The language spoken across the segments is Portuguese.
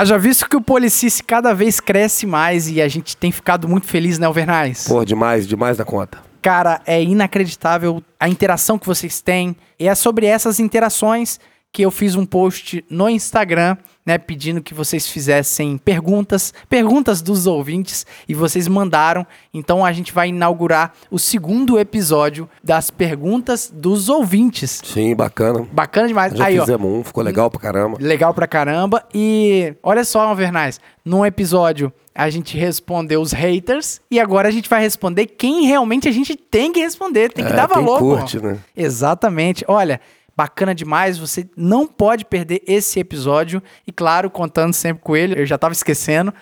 Haja visto que o Policice cada vez cresce mais e a gente tem ficado muito feliz, né, Alvernais? Pô, demais, demais da conta. Cara, é inacreditável a interação que vocês têm. E é sobre essas interações que eu fiz um post no Instagram, né, pedindo que vocês fizessem perguntas, perguntas dos ouvintes, e vocês mandaram. Então a gente vai inaugurar o segundo episódio das perguntas dos ouvintes. Sim, bacana. Bacana demais. Já Aí, ó, fizemos um, ficou legal pra caramba. Legal pra caramba. E olha só, Alvernais, num episódio a gente respondeu os haters e agora a gente vai responder quem realmente a gente tem que responder, tem que É, dar valor. pô. curte, né? Exatamente. Olha, bacana demais, você não pode perder esse episódio e claro, contando sempre com ele, eu já tava esquecendo.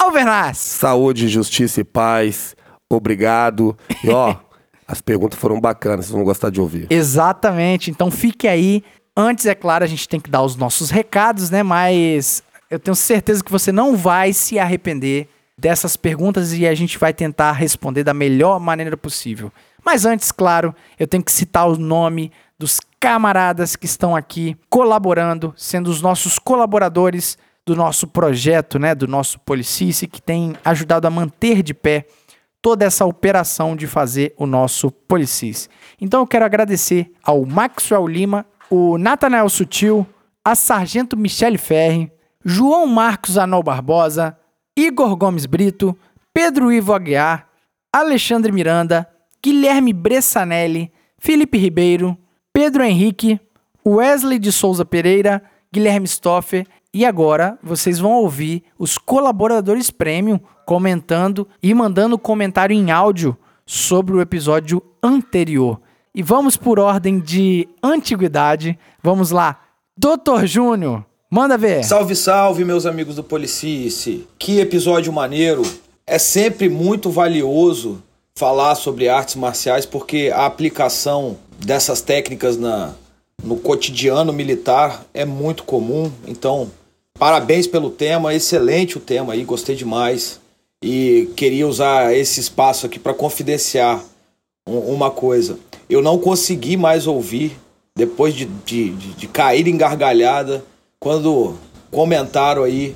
Alvernaz. Saúde, justiça e paz. Obrigado. E ó, as perguntas foram bacanas, vocês vão gostar de ouvir. Exatamente. Então fique aí. Antes, é claro, a gente tem que dar os nossos recados, né? Mas eu tenho certeza que você não vai se arrepender dessas perguntas e a gente vai tentar responder da melhor maneira possível. Mas antes, claro, eu tenho que citar o nome dos camaradas que estão aqui colaborando, sendo os nossos colaboradores do nosso projeto, né, do nosso Policice, que tem ajudado a manter de pé toda essa operação de fazer o nosso Policis. Então eu quero agradecer ao Maxwell Lima, o Natanael Sutil, a Sargento Michele Ferri, João Marcos Anol Barbosa, Igor Gomes Brito, Pedro Ivo Aguiar, Alexandre Miranda, Guilherme Bressanelli, Felipe Ribeiro, Pedro Henrique, Wesley de Souza Pereira, Guilherme Stoffer e agora vocês vão ouvir os colaboradores premium comentando e mandando comentário em áudio sobre o episódio anterior. E vamos por ordem de antiguidade. Vamos lá. Doutor Júnior, manda ver. Salve, salve, meus amigos do Policice. Que episódio maneiro. É sempre muito valioso falar sobre artes marciais porque a aplicação dessas técnicas na, no cotidiano militar é muito comum. Então, parabéns pelo tema, excelente o tema aí, gostei demais. E queria usar esse espaço aqui para confidenciar um- uma coisa. Eu não consegui mais ouvir, depois de, de, de, de cair em gargalhada, quando comentaram aí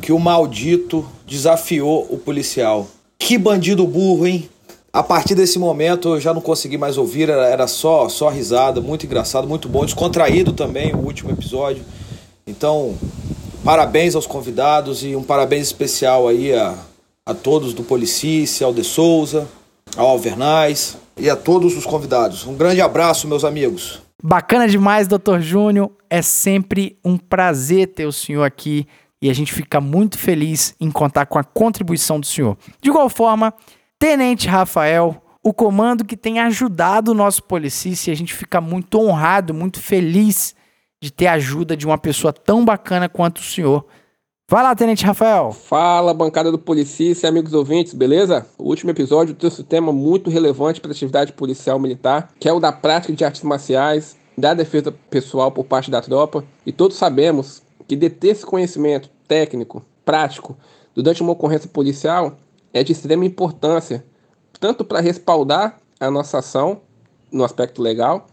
que o maldito desafiou o policial. Que bandido burro, hein? A partir desse momento eu já não consegui mais ouvir, era, era só, só risada, muito engraçado, muito bom, descontraído também o último episódio. Então, parabéns aos convidados e um parabéns especial aí a, a todos do Policice, ao De Souza, ao Alvernais e a todos os convidados. Um grande abraço, meus amigos. Bacana demais, Doutor Júnior. É sempre um prazer ter o senhor aqui e a gente fica muito feliz em contar com a contribuição do senhor. De igual forma, Tenente Rafael, o comando que tem ajudado o nosso policice, e a gente fica muito honrado, muito feliz de ter a ajuda de uma pessoa tão bacana quanto o senhor. Vai lá, Tenente Rafael. Fala, bancada do Policice, amigos ouvintes, beleza? O último episódio trouxe um tema muito relevante para a atividade policial militar, que é o da prática de artes marciais, da defesa pessoal por parte da tropa. E todos sabemos que deter esse conhecimento técnico, prático, durante uma ocorrência policial é de extrema importância, tanto para respaldar a nossa ação no aspecto legal,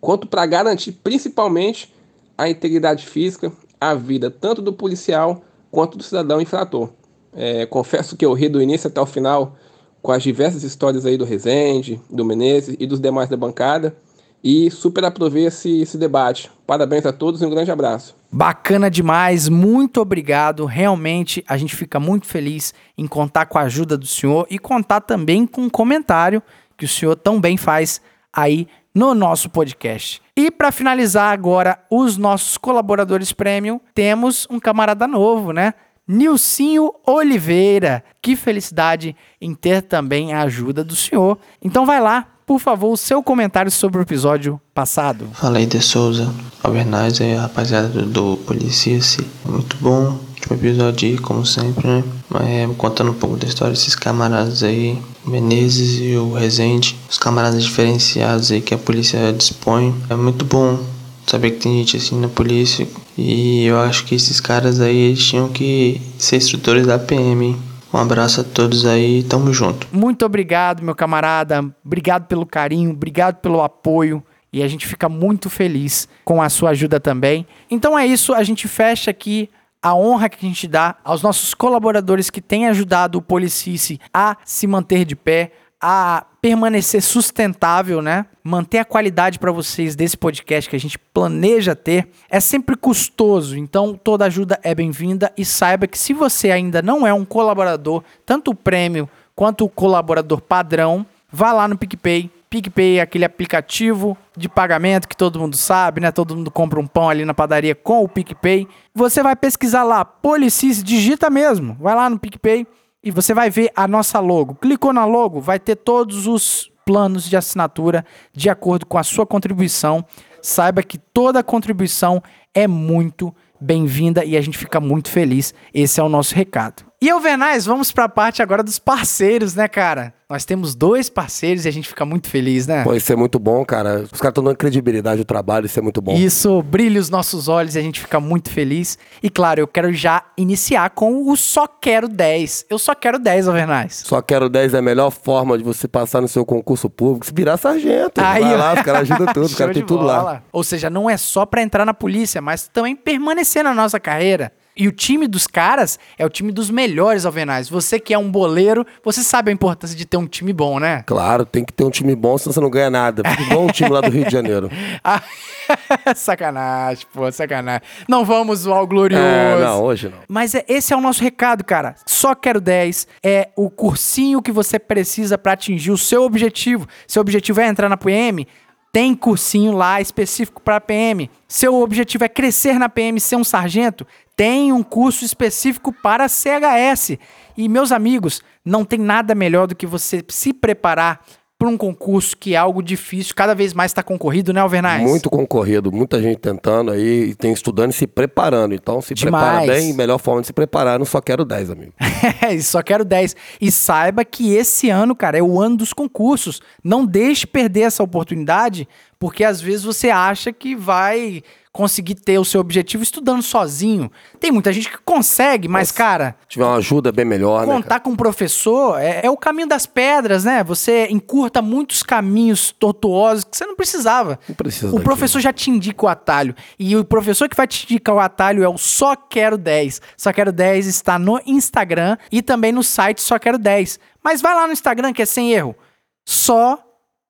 quanto para garantir principalmente a integridade física, a vida tanto do policial quanto do cidadão infrator. É, confesso que eu ri do início até o final com as diversas histórias aí do Rezende, do Menezes e dos demais da bancada e super aprovei esse, esse debate. Parabéns a todos e um grande abraço. Bacana demais, muito obrigado. Realmente a gente fica muito feliz em contar com a ajuda do senhor e contar também com um comentário que o senhor tão bem faz aí no nosso podcast. E para finalizar agora os nossos colaboradores premium, temos um camarada novo, né? Nilcinho Oliveira. Que felicidade em ter também a ajuda do senhor. Então vai lá, por favor, o seu comentário sobre o episódio passado. Fala aí de Souza, Albernaz e a rapaziada do, do Policice. Muito bom. Último episódio como sempre, né? É, contando um pouco da história desses camaradas aí, Menezes e o Rezende. Os camaradas diferenciados aí que a polícia dispõe. É muito bom saber que tem gente assim na polícia. E eu acho que esses caras aí eles tinham que ser instrutores da PM, hein? Um abraço a todos aí, tamo junto. Muito obrigado, meu camarada. Obrigado pelo carinho, obrigado pelo apoio. E a gente fica muito feliz com a sua ajuda também. Então é isso, a gente fecha aqui a honra que a gente dá aos nossos colaboradores que têm ajudado o Policice a se manter de pé, a permanecer sustentável, né? Manter a qualidade para vocês desse podcast que a gente planeja ter é sempre custoso, então toda ajuda é bem-vinda e saiba que se você ainda não é um colaborador, tanto o prêmio quanto o colaborador padrão, vá lá no PicPay. PicPay é aquele aplicativo de pagamento que todo mundo sabe, né? Todo mundo compra um pão ali na padaria com o PicPay. Você vai pesquisar lá, Policis, digita mesmo. Vai lá no PicPay e você vai ver a nossa logo. Clicou na logo, vai ter todos os planos de assinatura de acordo com a sua contribuição. Saiba que toda contribuição é muito bem-vinda e a gente fica muito feliz. Esse é o nosso recado. E Alvernais, vamos para a parte agora dos parceiros, né, cara? Nós temos dois parceiros e a gente fica muito feliz, né? Pô, isso é muito bom, cara. Os caras estão dando credibilidade ao trabalho, isso é muito bom. Isso brilha os nossos olhos e a gente fica muito feliz. E claro, eu quero já iniciar com o Só Quero 10. Eu só quero 10, Alvernais. Só quero 10 é a melhor forma de você passar no seu concurso público, se virar sargento. Aí, Vai lá, os caras ajudam tudo, os caras têm tudo lá. bola. Ou seja, não é só pra entrar na polícia, mas também permanecer na nossa carreira. E o time dos caras é o time dos melhores alvenais. Você que é um boleiro, você sabe a importância de ter um time bom, né? Claro, tem que ter um time bom, senão você não ganha nada. Igual um time lá do Rio de Janeiro. Ah, sacanagem, pô, sacanagem. Não vamos zoar o glorioso. É, não, hoje não. Mas é- esse é o nosso recado, cara. Só quero 10 é o cursinho que você precisa pra atingir o seu objetivo. Seu objetivo é entrar na PM? Tem cursinho lá específico para PM. Seu objetivo é crescer na PM, ser um sargento? Tem um curso específico para CHS. E meus amigos, não tem nada melhor do que você se preparar para um concurso que é algo difícil, cada vez mais está concorrido, né, Alvernais? Muito concorrido, muita gente tentando aí, e tem estudando e se preparando. Então, se Demais. prepara bem, melhor forma de se preparar, eu não só quero 10, amigo. É, só quero 10. E saiba que esse ano, cara, é o ano dos concursos. Não deixe perder essa oportunidade, porque às vezes você acha que vai conseguir ter o seu objetivo estudando sozinho. Tem muita gente que consegue, mas, cara, Se tiver uma ajuda bem melhor, né? cara? contar com um professor é, é o caminho das pedras, né? Você encurta muitos caminhos tortuosos que você não precisava. Não precisa O daquilo. professor já te indica o atalho. E o professor que vai te indicar o atalho é o Só Quero 10. Só Quero 10 está no Instagram e também no site Só Quero 10. Mas vai lá no Instagram que é sem erro. Só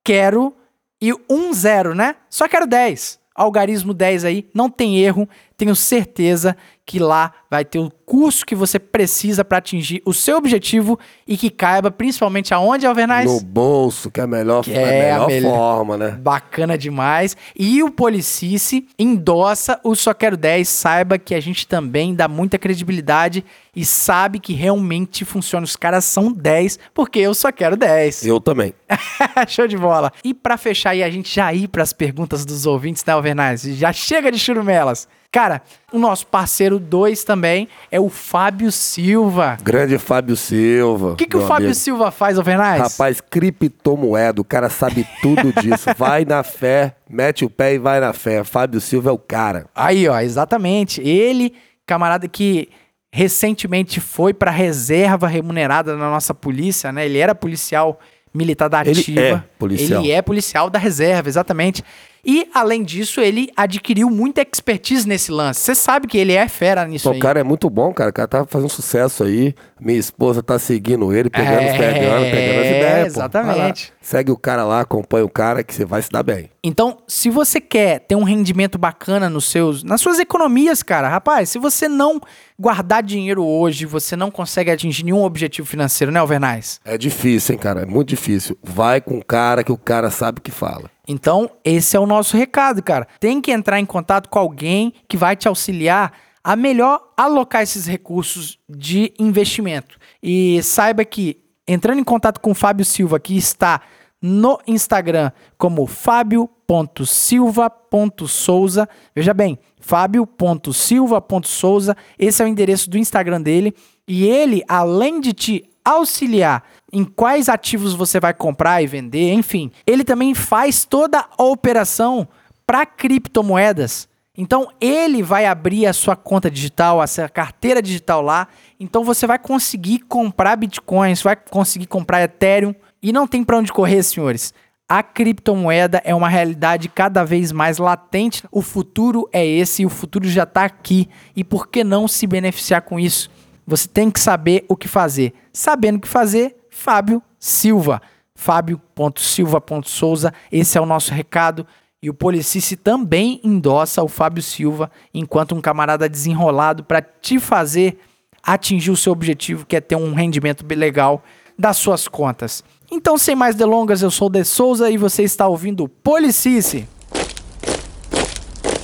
Quero e um zero, né? Só Quero 10. Algarismo 10 aí, não tem erro. Tenho certeza que lá vai ter o curso que você precisa para atingir o seu objetivo e que caiba principalmente aonde, Alvernais? No bolso, que é a melhor, Que é a a melhor melhor- forma, né? Bacana demais. E o Policice endossa o Só Quero 10. Saiba que a gente também dá muita credibilidade e sabe que realmente funciona. Os caras são 10, porque eu só quero 10. Eu também. Show de bola. E pra fechar aí, a gente já ir pras perguntas dos ouvintes, né, Alvernais? Já chega de churumelas. Cara, o nosso parceiro 2 também é o Fábio Silva. Grande Fábio Silva. O que, que o Fábio amigo. Silva faz, Alvernais? Rapaz, criptomoeda, o cara sabe tudo disso. vai na fé, mete o pé e vai na fé. Fábio Silva é o cara. Aí, ó, exatamente. Ele, camarada que recentemente foi pra reserva remunerada na nossa polícia, né? Ele era policial militar da Ele ativa. é policial. Ele é policial da reserva, exatamente. E, além disso, ele adquiriu muita expertise nesse lance. Você sabe que ele é fera nisso Pô, aí. o cara é muito bom, cara. O cara tá fazendo sucesso aí. Minha esposa tá seguindo ele, pegando É, os pegando, pegando as ideias. exatamente. Segue o cara lá, acompanha o cara que você vai se dar bem. Então, se você quer ter um rendimento bacana nos seus, nas suas economias, cara, rapaz, se você não guardar dinheiro hoje, você não consegue atingir nenhum objetivo financeiro, né, Alvernais? É difícil, hein, cara? É muito difícil. Vai com o cara que o cara sabe o que fala. Então, esse é o nosso recado, cara. Tem que entrar em contato com alguém que vai te auxiliar a melhor alocar esses recursos de investimento. E saiba que entrando em contato com o Fábio Silva, que está no Instagram como fábio.silva.souza. Veja bem, fábio.silva.souza. Esse é o endereço do Instagram dele. E ele, além de te auxiliar em quais ativos você vai comprar e vender, enfim, ele também faz toda a operação para criptomoedas. Então ele vai abrir a sua conta digital, a sua carteira digital lá. Então você vai conseguir comprar bitcoins, vai conseguir comprar Ethereum e não tem para onde correr, senhores. A criptomoeda é uma realidade cada vez mais latente. O futuro é esse o futuro já está aqui. E por que não se beneficiar com isso? Você tem que saber o que fazer. Sabendo o que fazer, Fábio Silva. Fábio.silva.souza. Esse é o nosso recado. E o Policice também endossa o Fábio Silva enquanto um camarada desenrolado para te fazer atingir o seu objetivo, que é ter um rendimento legal das suas contas. Então, sem mais delongas, eu sou o De Souza e você está ouvindo o Policice.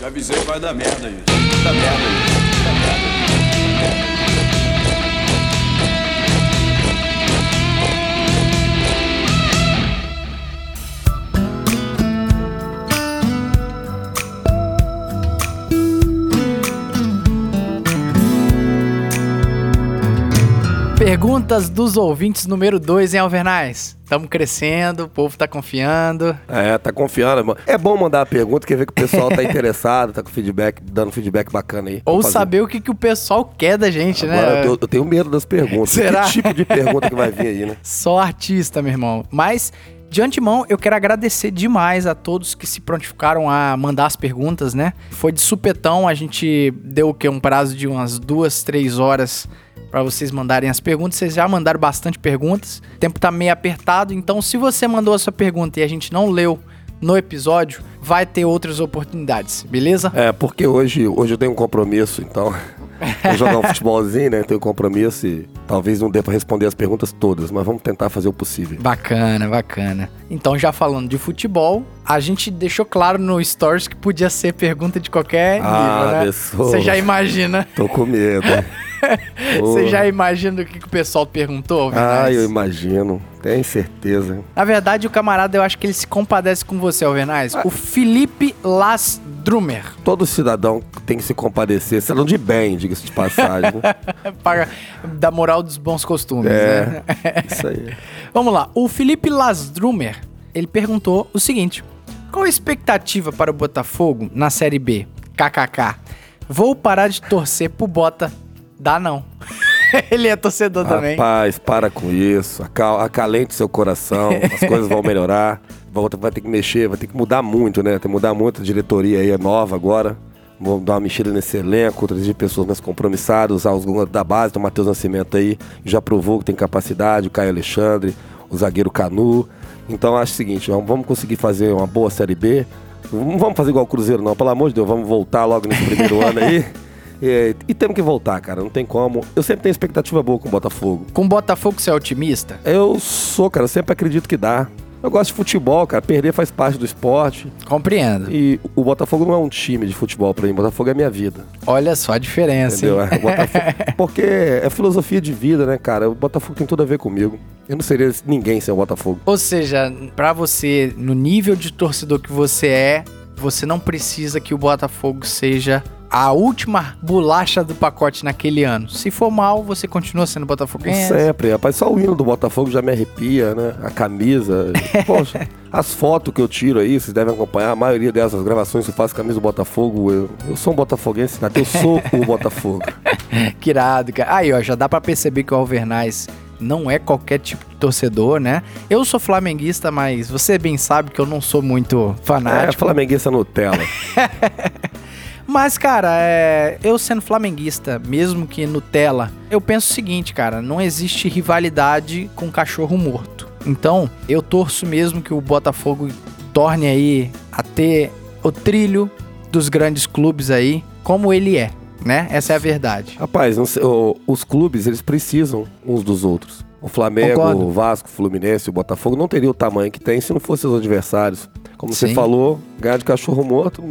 Já avisei que vai dar merda isso. Merda isso. Merda. Perguntas dos ouvintes número 2, hein, Alvernais? Estamos crescendo, o povo tá confiando. É, tá confiando. É bom mandar a pergunta, quer ver que o pessoal tá interessado, tá com feedback, dando feedback bacana aí. Ou saber o que, que o pessoal quer da gente, Agora, né? eu, eu tenho medo das perguntas. Será? Que tipo de pergunta que vai vir aí, né? Só artista, meu irmão. Mas, de antemão, eu quero agradecer demais a todos que se prontificaram a mandar as perguntas, né? Foi de supetão, a gente deu o quê? Um prazo de umas duas, três horas para vocês mandarem as perguntas. Vocês já mandaram bastante perguntas. O tempo tá meio apertado, então se você mandou a sua pergunta e a gente não leu no episódio, vai ter outras oportunidades, beleza? É, porque hoje, hoje eu tenho um compromisso, então. Vou jogar um futebolzinho, né? Tenho um compromisso e talvez não dê pra responder as perguntas todas, mas vamos tentar fazer o possível. Bacana, bacana. Então, já falando de futebol, a gente deixou claro no Stories que podia ser pergunta de qualquer Ah, nível, né? pessoa. Você já imagina. Tô com medo. Você já imagina o que, que o pessoal perguntou, Ah, Alvernais? eu imagino. Tenho certeza. Na verdade, o camarada, eu acho que ele se compadece com você, Alvernais. Ah. O Felipe Las Drumer. Todo cidadão tem que se compadecer, cidadão de bem, diga-se de passagem. né? Para da moral dos bons costumes, É. né? Isso aí. Vamos lá. O Felipe Las Drumer, ele perguntou o seguinte: Qual a expectativa para o Botafogo na Série B? KKK. Vou parar de torcer pro Bota. Dá não. ele é torcedor também. Rapaz, para com isso. Acal acalente seu coração. As coisas vão melhorar. Vai vai ter que mexer, vai ter que mudar muito, né? Tem que mudar muito. A diretoria aí é nova agora. Vamos dar uma mexida nesse elenco, trazer pessoas mais compromissadas, usar os da base, tem o Matheus Nascimento aí, já provou que tem capacidade, o Caio Alexandre, o zagueiro Canu. Então acho o seguinte, vamos conseguir fazer uma boa Série B. Não vamos fazer igual o Cruzeiro, não, pelo amor de Deus, vamos voltar logo nesse primeiro ano aí. E, e temos que voltar, cara, não tem como. Eu sempre tenho expectativa boa com o Botafogo. Com o Botafogo você é otimista? Eu sou, cara, eu sempre acredito que dá. Eu gosto de futebol, cara. Perder faz parte do esporte. Compreendo. E o Botafogo não é um time de futebol pra mim. O Botafogo é minha vida. Olha só a diferença. Entendeu? hein? É, Botafogo- porque é filosofia de vida, né, cara? O Botafogo tem tudo a ver comigo. Eu não seria ninguém sem o Botafogo. Ou seja, pra você, no nível de torcedor que você é, você não precisa que o Botafogo seja a última bolacha do pacote naquele ano. Se for mal, você continua sendo botafoguense. Sempre, rapaz. Só o hino do Botafogo já me arrepia, né? A camisa. Poxa, as fotos que eu tiro aí, vocês devem acompanhar. A maioria dessas gravações que eu faço camisa do Botafogo. Eu, eu sou um botafoguense, cara. Eu sou o Botafogo. Que irado, cara. Aí, ó, já dá pra perceber que o Alvernais não é qualquer tipo de torcedor, né? Eu sou flamenguista, mas você bem sabe que eu não sou muito É, fanático. flamenguista Nutella. Mas, cara, é, eu sendo flamenguista, mesmo que Nutella, eu penso o seguinte, cara, não existe rivalidade com cachorro morto. Então, eu torço mesmo que o Botafogo torne aí a ter o trilho dos grandes clubes aí, como ele é, né? Essa é a verdade. Rapaz, sei, os clubes, eles precisam uns dos outros. O Flamengo, Concordo. o Vasco, o Fluminense, o Botafogo não teria o tamanho que tem se não fossem os adversários. Como Sim. você falou, ganhar de cachorro morto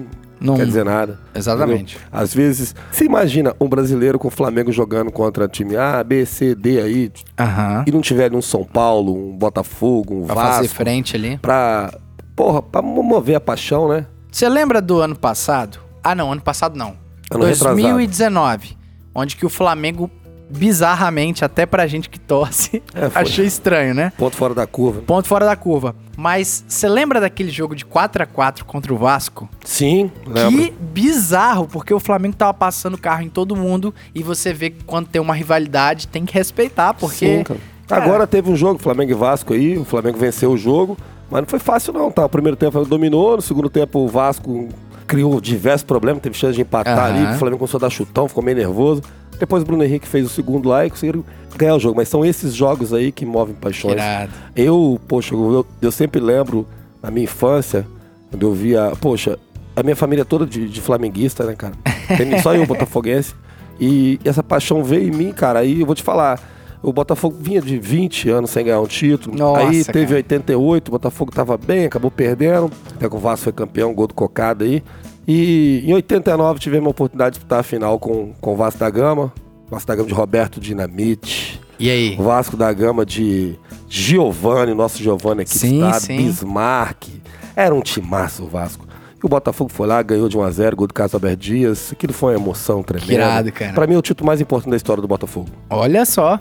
não quer dizer nada. exatamente. entendeu? Às vezes, você imagina um brasileiro com o Flamengo jogando contra time A, B, C, D aí, Aham. e não tiver um São Paulo, um Botafogo, um Pra fazer Vasco, frente ali. pra, porra, pra mover a paixão, né? Você lembra do ano passado? Ah, não, ano passado não. Ano retrasado. 2019, onde que o Flamengo bizarramente, até pra gente que torce, É, achei estranho, né? Ponto fora da curva. Ponto fora da curva. Mas você lembra daquele jogo de 4 a 4 contra o Vasco? Sim, lembra? Que bizarro, porque o Flamengo tava passando carro em todo mundo e você vê que quando tem uma rivalidade tem que respeitar, porque Sim, cara. Agora teve um jogo, Flamengo e Vasco aí, o Flamengo venceu o jogo, Mas não foi fácil não, tá? O primeiro tempo dominou, no segundo tempo o Vasco criou diversos problemas, teve chance de empatar Aham. ali, o Flamengo começou a dar chutão, ficou meio nervoso. Depois o Bruno Henrique fez o segundo lá e conseguiram ganhar o jogo. Mas são esses jogos aí que movem paixões. Irado. Eu, poxa, eu, eu sempre lembro na minha infância, quando eu via, poxa, a minha família é toda de, de flamenguista, né, cara? Tem só eu, botafoguense. E essa paixão veio em mim, cara. Aí eu vou te falar, o Botafogo vinha de 20 anos sem ganhar um título. Nossa, aí teve cara. 88, o Botafogo tava bem, acabou perdendo. Até que o Vasco foi campeão, gol do Cocada aí. E em 89 tivemos a oportunidade de disputar a final com, com o Vasco da Gama. Vasco da Gama de Roberto Dinamite. E aí? O Vasco da Gama de Giovanni, nosso Giovanni aqui Sim, do estado, sim. Bismarck. Era um timaço o Vasco. E o Botafogo foi lá, ganhou de 1x0, gol do Carlos Alberto Dias. Aquilo foi uma emoção tremenda. Que irado, cara. Pra mim é o título mais importante da história do Botafogo. Olha só.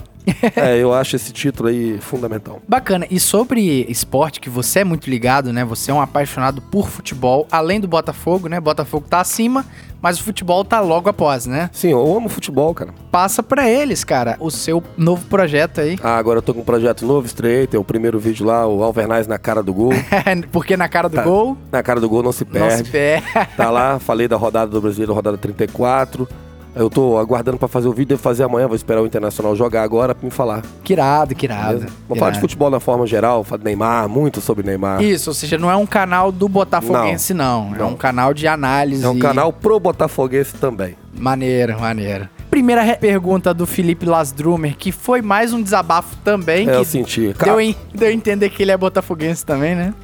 É, eu acho esse título aí fundamental. Bacana. E sobre esporte, que você é muito ligado, né? Você é um apaixonado por futebol, além do Botafogo, né? Botafogo tá acima, mas o futebol tá logo após, né? Sim, eu amo futebol, cara. Passa pra eles, cara, o seu novo projeto aí. Ah, agora eu tô com um projeto novo, estreei, tem o primeiro vídeo lá, o Alvernaz na cara do gol. Porque na cara do Tá. gol, na cara do gol não se não se perde. perde. Tá lá, falei da rodada do Brasileiro, rodada 34. Eu tô aguardando pra fazer o vídeo, devo fazer amanhã, vou esperar o Internacional jogar agora pra me falar. que irado, que irado. Beleza? Vou falar de futebol na forma geral, falar de Neymar, muito sobre Neymar. Isso, ou seja, não é um canal do Botafoguense, não. É Não. um canal de análise. É um canal pro Botafoguense também. Maneiro, maneiro. Primeira pergunta do Felipe Lasdrumer, que foi mais um desabafo também, É, eu senti. deu, em- deu a entender que ele é botafoguense também, né?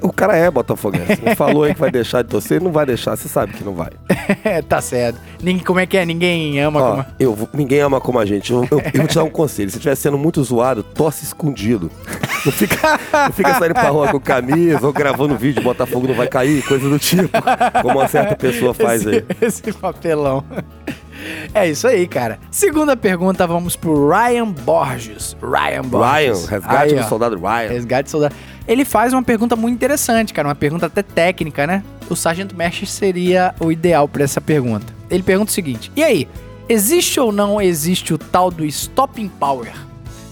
O cara é Botafoguense. Falou aí que vai deixar de torcer, não vai deixar, você sabe que não vai. tá certo. Ninguém, como é que é? Ninguém ama Ó, como... eu, ninguém ama como a gente. Eu, eu- eu vou te dar um conselho. Se estiver sendo muito zoado, torce escondido. Não fica, não fica saindo pra rua com camisa ou gravando vídeo, Botafogo não vai cair, coisa do tipo. Como uma certa pessoa faz aí. esse, esse papelão. É isso aí, cara. Segunda pergunta, vamos pro Ryan Borges. Ryan Ryan, Borges. resgate Aí, do ó. soldado Ryan. Resgate do soldado. Ele faz uma pergunta muito interessante, cara. Uma pergunta até técnica, né? O Sargento Mestre seria o ideal pra essa pergunta. Ele pergunta o seguinte: E aí, existe ou não existe o tal do Stopping Power?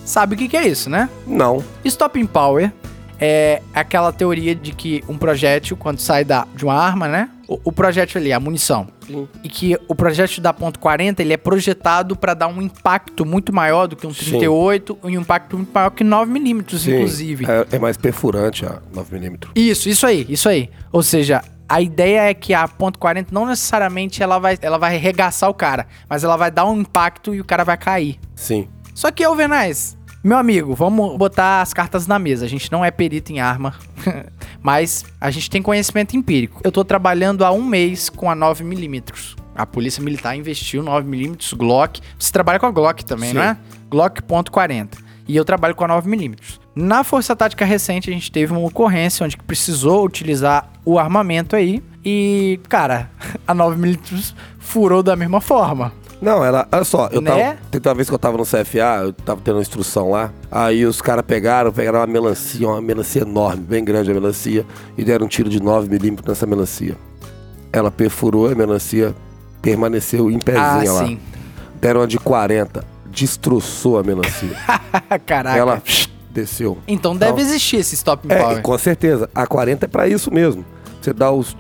Sabe o que, que é isso, né? Não. Stopping Power é aquela teoria de que um projétil, quando sai da, de uma arma, né? O, o projétil ali, a munição. E que o projétil da ponto .40, ele é projetado para dar um impacto muito maior do que um Sim. 38 e um impacto muito maior que 9mm, Sim, inclusive. É, é mais perfurante a 9mm. Isso, isso aí, isso aí. Ou seja, a ideia é que a ponto .40 não necessariamente ela vai, ela vai arregaçar o cara, mas ela vai dar um impacto e o cara vai cair. Sim. Só que, Alvernaz, meu amigo, vamos botar as cartas na mesa. A gente não é perito em arma, mas a gente tem conhecimento empírico. Eu tô trabalhando há um mês com a 9mm. A polícia militar investiu 9mm Glock. Você trabalha com a Glock também, Sim. não é? Glock .40. E eu trabalho com a 9mm. Na Força Tática recente, a gente teve uma ocorrência onde precisou utilizar o armamento aí. E, cara, a 9mm furou da mesma forma. Não, ela. Olha só, eu Né? tava. Teve uma vez que eu tava no CFA, eu tava tendo uma instrução lá. Aí os caras pegaram, pegaram uma melancia, uma melancia enorme, bem grande a melancia, e deram um tiro de 9mm nessa melancia. Ela perfurou a melancia, permaneceu em pezinha ah, lá. sim. Deram uma de 40, destroçou a melancia. Caraca. Ela desceu. Então deve existir esse stopping É, power. com certeza. A 40 é pra isso mesmo. Você dá os.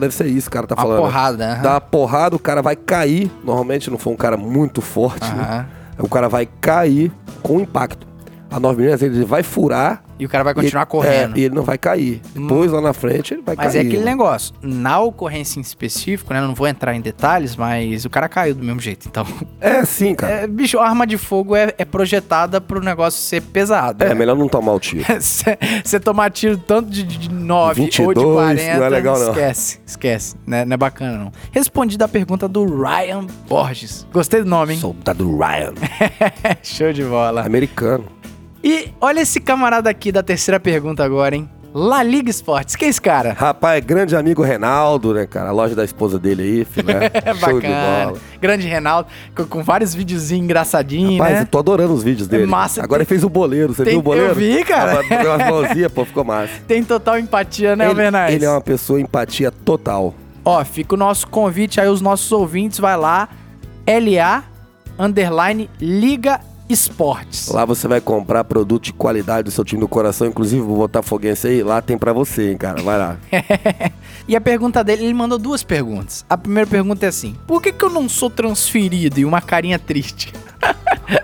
Deve ser isso, o cara tá Uma falando. né? porrada, aham. Dá uma porrada, o cara vai cair. Normalmente não foi um cara muito forte, né? O cara vai cair com impacto. A 9mm ele vai furar. E o cara vai continuar correndo. É, e ele não vai cair. Depois lá na frente ele vai Mas cair. é aquele né? negócio. Na ocorrência em específico, né? Não vou entrar em detalhes, mas o cara caiu do mesmo jeito. Então, É sim, cara. é, bicho, a arma de fogo é, é projetada pro negócio ser pesado. É, né? melhor não tomar o tiro. Você tomar tiro tanto de, de 9 ou de 22, 40, não é legal, não. esquece, esquece. Né? Não é bacana, não. Respondi da pergunta do Ryan Borges. Gostei do nome, hein? Soldado Ryan. Show de bola. Americano. E olha esse camarada aqui da terceira pergunta agora, hein? La Liga Esportes. Quem é esse cara? Rapaz, grande amigo Renaldo, né, cara? A loja da esposa dele aí, filé. É Show de bacana. bola. Grande Reinaldo, com, com vários videozinhos engraçadinhos, Rapaz, né? eu tô adorando os vídeos dele. massa. Agora ele fez o boleiro, você Tem- viu o boleiro? eu vi, cara. Deu umas mãozinhas, pô, ficou massa. Tem total empatia, né, ele, Alvernaz? ele é uma pessoa empatia total. Ó, fica o nosso convite aí, os nossos ouvintes, vai lá, LA, underline, Liga Esportes. Lá você vai comprar produto de qualidade do seu time do coração, inclusive o Botafoguense aí, lá tem pra você, hein, cara. Vai lá. E a pergunta dele, ele mandou duas perguntas. A primeira pergunta é assim: por que, que eu não sou transferido? E uma carinha triste.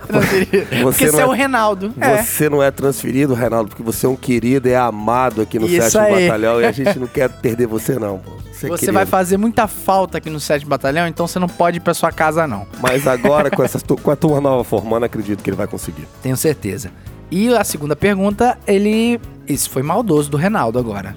Transferido. porque Você você não é é- o Reinaldo. É. Você não é transferido, Reinaldo, porque você é um querido, é amado aqui no Isso 7 aí. Batalhão e a gente não quer perder você, não, pô. Você, é Você vai fazer muita falta aqui no 7 Batalhão, então você não pode ir pra sua casa, não. Mas agora, com, essas, com a turma nova formando, acredito que ele vai conseguir. Tenho certeza. E a segunda pergunta, ele. Isso foi maldoso do Reinaldo agora.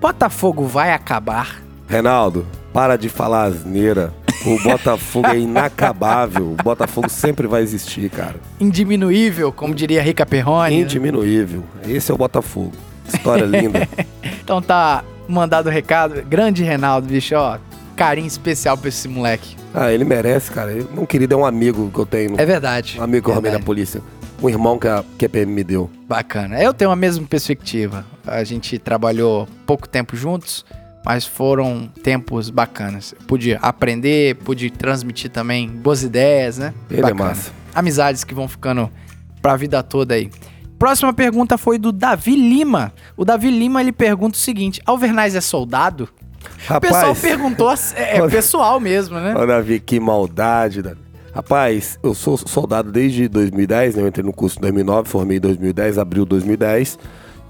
Botafogo vai acabar? Reinaldo, para de falar asneira. O Botafogo é inacabável. O Botafogo sempre vai existir, cara. Indiminuível, como diria Rica Perrone. né? Indiminuível. Esse é o Botafogo. História linda. Então tá mandado o recado. Grande Reinaldo, bicho, ó. Carinho especial pra esse moleque. Ah, ele merece, cara. Um querido é um amigo que eu tenho. É verdade. Um amigo que eu arrumei na polícia. Um irmão que a, que a PM me deu. Bacana. Eu tenho a mesma perspectiva. A gente trabalhou pouco tempo juntos, mas foram tempos bacanas. Pude aprender, pude transmitir também boas ideias, né? Ele é massa. Amizades que vão ficando pra vida toda aí. Próxima pergunta foi do Davi Lima. O Davi Lima ele pergunta o seguinte: Alvernaz é soldado? o pessoal Rapaz, perguntou, é, é pessoal mesmo, né? Ô, Davi, que maldade, Davi. Rapaz, eu sou soldado desde 2010, né? Eu entrei no curso em 2009, formei em 2010, abril de 2010.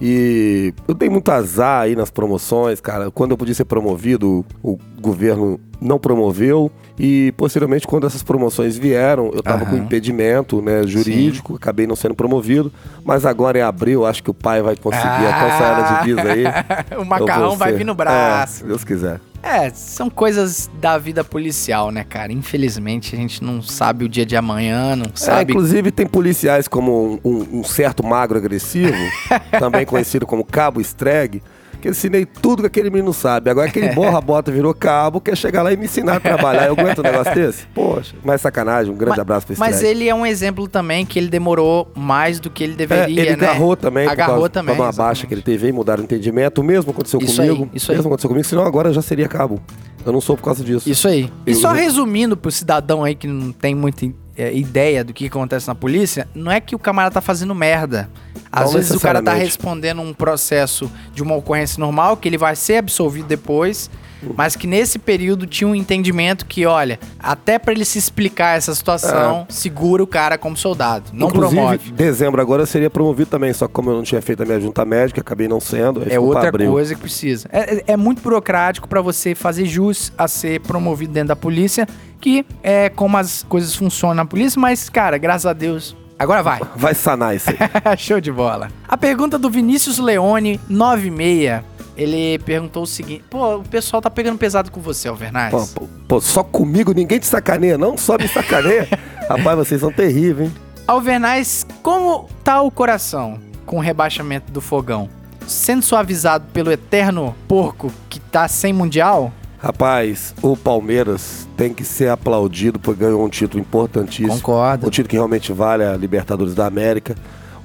E eu dei muito azar aí nas promoções, cara. Quando eu podia ser promovido, o governo não promoveu. E posteriormente, quando essas promoções vieram, eu tava Aham. com impedimento né, jurídico, acabei não sendo promovido. Mas agora em abril, acho que o pai vai conseguir alcançar a divisa aí. o macarrão vai vir no É, braço. se Deus quiser. É, são coisas da vida policial, né, cara? Infelizmente, a gente não sabe o dia de amanhã, não É, sabe. inclusive tem policiais como um, um- certo magro agressivo, também conhecido como cabo estreg, que ensinei tudo que aquele menino sabe. Agora aquele borra-bota virou cabo, quer chegar lá e me ensinar a trabalhar. Eu aguento um negócio desse? Poxa, mais sacanagem. Um grande Ma- abraço pra esse Mas ele é um exemplo também que ele demorou mais do que ele É, deveria, ele né? agarrou também, Agarrou causa, também. por de uma baixa que ele teve aí, mudaram o entendimento. O mesmo aconteceu Isso aí, comigo. isso aí. mesmo aconteceu comigo, senão agora já seria cabo. Eu não sou por causa disso. Isso aí. E Eu- só eu- resumindo pro cidadão aí que não tem muita é, ideia do que acontece na polícia, não é que o camarada tá fazendo merda. Às Não vezes o cara tá respondendo um processo de uma ocorrência normal, que ele vai ser absolvido depois, mas que nesse período tinha um entendimento que, olha, até pra ele se explicar essa situação, segura o cara como soldado. Não É. Inclusive, promove. dezembro agora seria promovido também, só que como eu não tinha feito a minha junta médica, acabei não sendo. É outra abril. coisa que precisa. É, é- é muito burocrático pra você fazer jus a ser promovido dentro da polícia, que é como as coisas funcionam na polícia, mas, cara, graças a Deus, agora vai. Vai sanar isso aí. Show de bola. A pergunta do Vinícius Leone, 96. Ele perguntou o seguinte: Pô, o pessoal tá pegando pesado com você, Alvernaz. Pô, pô, pô, só comigo ninguém te sacaneia, não? Só me sacaneia. Rapaz, vocês são terríveis, hein? Alvernaz, como tá o coração com o rebaixamento do fogão? Sendo suavizado pelo eterno porco que tá sem mundial? Rapaz, o Palmeiras tem que ser aplaudido por ganhar um título importantíssimo. Concordo. Um título que realmente vale a Libertadores da América.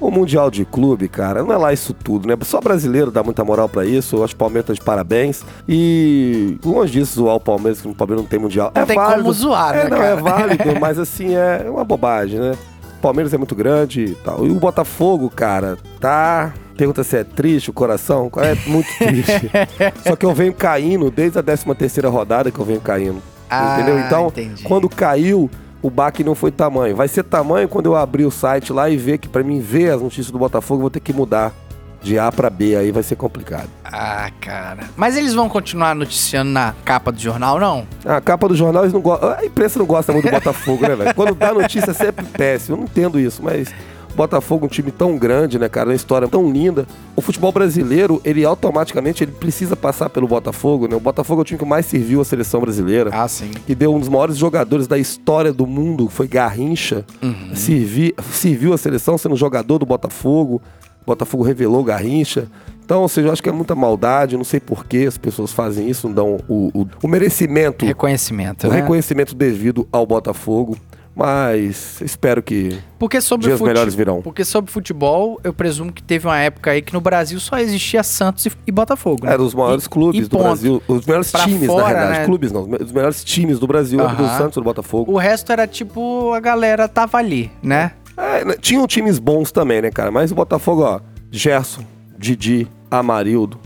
O Mundial de Clube, cara, não é lá isso tudo, né? Só brasileiro dá muita moral pra isso. Eu acho o Palmeiras tá de parabéns. E longe disso zoar o Palmeiras, que o Palmeiras não tem Mundial. Não é tem válido. como zoar, é, né, não, cara? é válido, mas assim, é uma bobagem, né? O Palmeiras é muito grande e tal. E o Botafogo, cara, tá. Pergunta se é triste o coração. É muito triste. Só que eu venho caindo desde a 13 terceira rodada que eu venho caindo. Ah, entendeu? Então, entendi. quando caiu, o baque não foi tamanho. Vai ser tamanho quando eu abrir o site lá e ver que pra mim ver as notícias do Botafogo, eu vou ter que mudar de A pra B, aí vai ser complicado. Ah, cara. Mas eles vão continuar noticiando na capa do jornal, não? A capa do jornal, eles não gostam. A imprensa não gosta muito do Botafogo, né, velho? Quando dá notícia é sempre péssimo. Eu não entendo isso, mas. Botafogo, um time tão grande, né, cara? Uma história tão linda. O futebol brasileiro, ele automaticamente ele precisa passar pelo Botafogo, né? O Botafogo é o time que mais serviu a seleção brasileira. Ah, sim. que deu um dos maiores jogadores da história do mundo, foi Garrincha. Servi- serviu a seleção sendo jogador do Botafogo. O Botafogo revelou Garrincha. Então, ou seja, eu acho que é muita maldade, não sei por que as pessoas fazem isso, não dão o, o- o merecimento, Reconhecimento, o né? reconhecimento devido ao Botafogo. Mas espero que Porque sobre dias fute- melhores virão. Porque sobre futebol, eu presumo que teve uma época aí que no Brasil só existia Santos e, Botafogo. né? Eram os maiores E- clubes e do ponto. Brasil. Os melhores Pra times, fora, na realidade. né? Clubes não. Os melhores times do Brasil eram do Aham. Santos e do Botafogo. O resto era tipo, a galera tava ali, né? É, né, tinham times bons também, né, cara? Mas o Botafogo, ó, Gerson, Didi, Amarildo,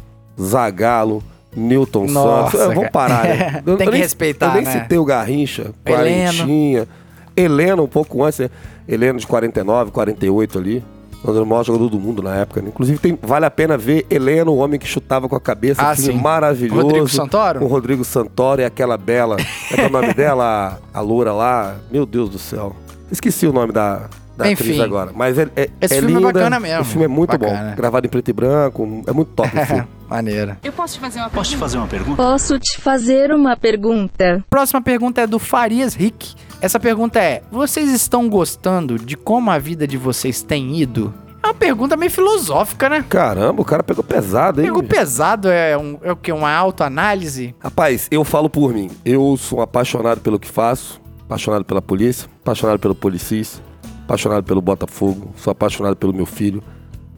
Zagalo, Newton Nossa, Santos. É, vamos parar, né? Tem que nem- respeitar, Eu nem né? citei o Garrincha, Heleno. Quarentinha. Heleno, um pouco antes, né? Heleno de 49, 48 ali. Um dos maiores jogadores do mundo na época, né? Inclusive, tem- vale a pena ver Heleno, o homem que chutava com a cabeça. Ah, filme sim. maravilhoso. Rodrigo Santoro? O Rodrigo Santoro e aquela bela. Como é o nome dela? A, loura lá. Meu Deus do céu. Esqueci o nome da, da Enfim. atriz agora. Mas é, é, Esse é filme é linda. bacana mesmo. O filme é muito Bacana. bom. Gravado em preto e branco. É muito top o filme. Maneira. Eu posso te fazer uma Posso te fazer uma pergunta? Posso te fazer uma pergunta? Próxima pergunta é do Farias Rick. Essa pergunta é: Vocês estão gostando de como a vida de vocês tem ido? É uma pergunta meio filosófica, né? Caramba, o cara pegou pesado, hein? Pegou pesado, é, um, é o que? Uma autoanálise? Rapaz, eu falo por mim. Eu sou um apaixonado pelo que faço, apaixonado pela polícia, apaixonado pelo policis, apaixonado pelo Botafogo, sou apaixonado pelo meu filho,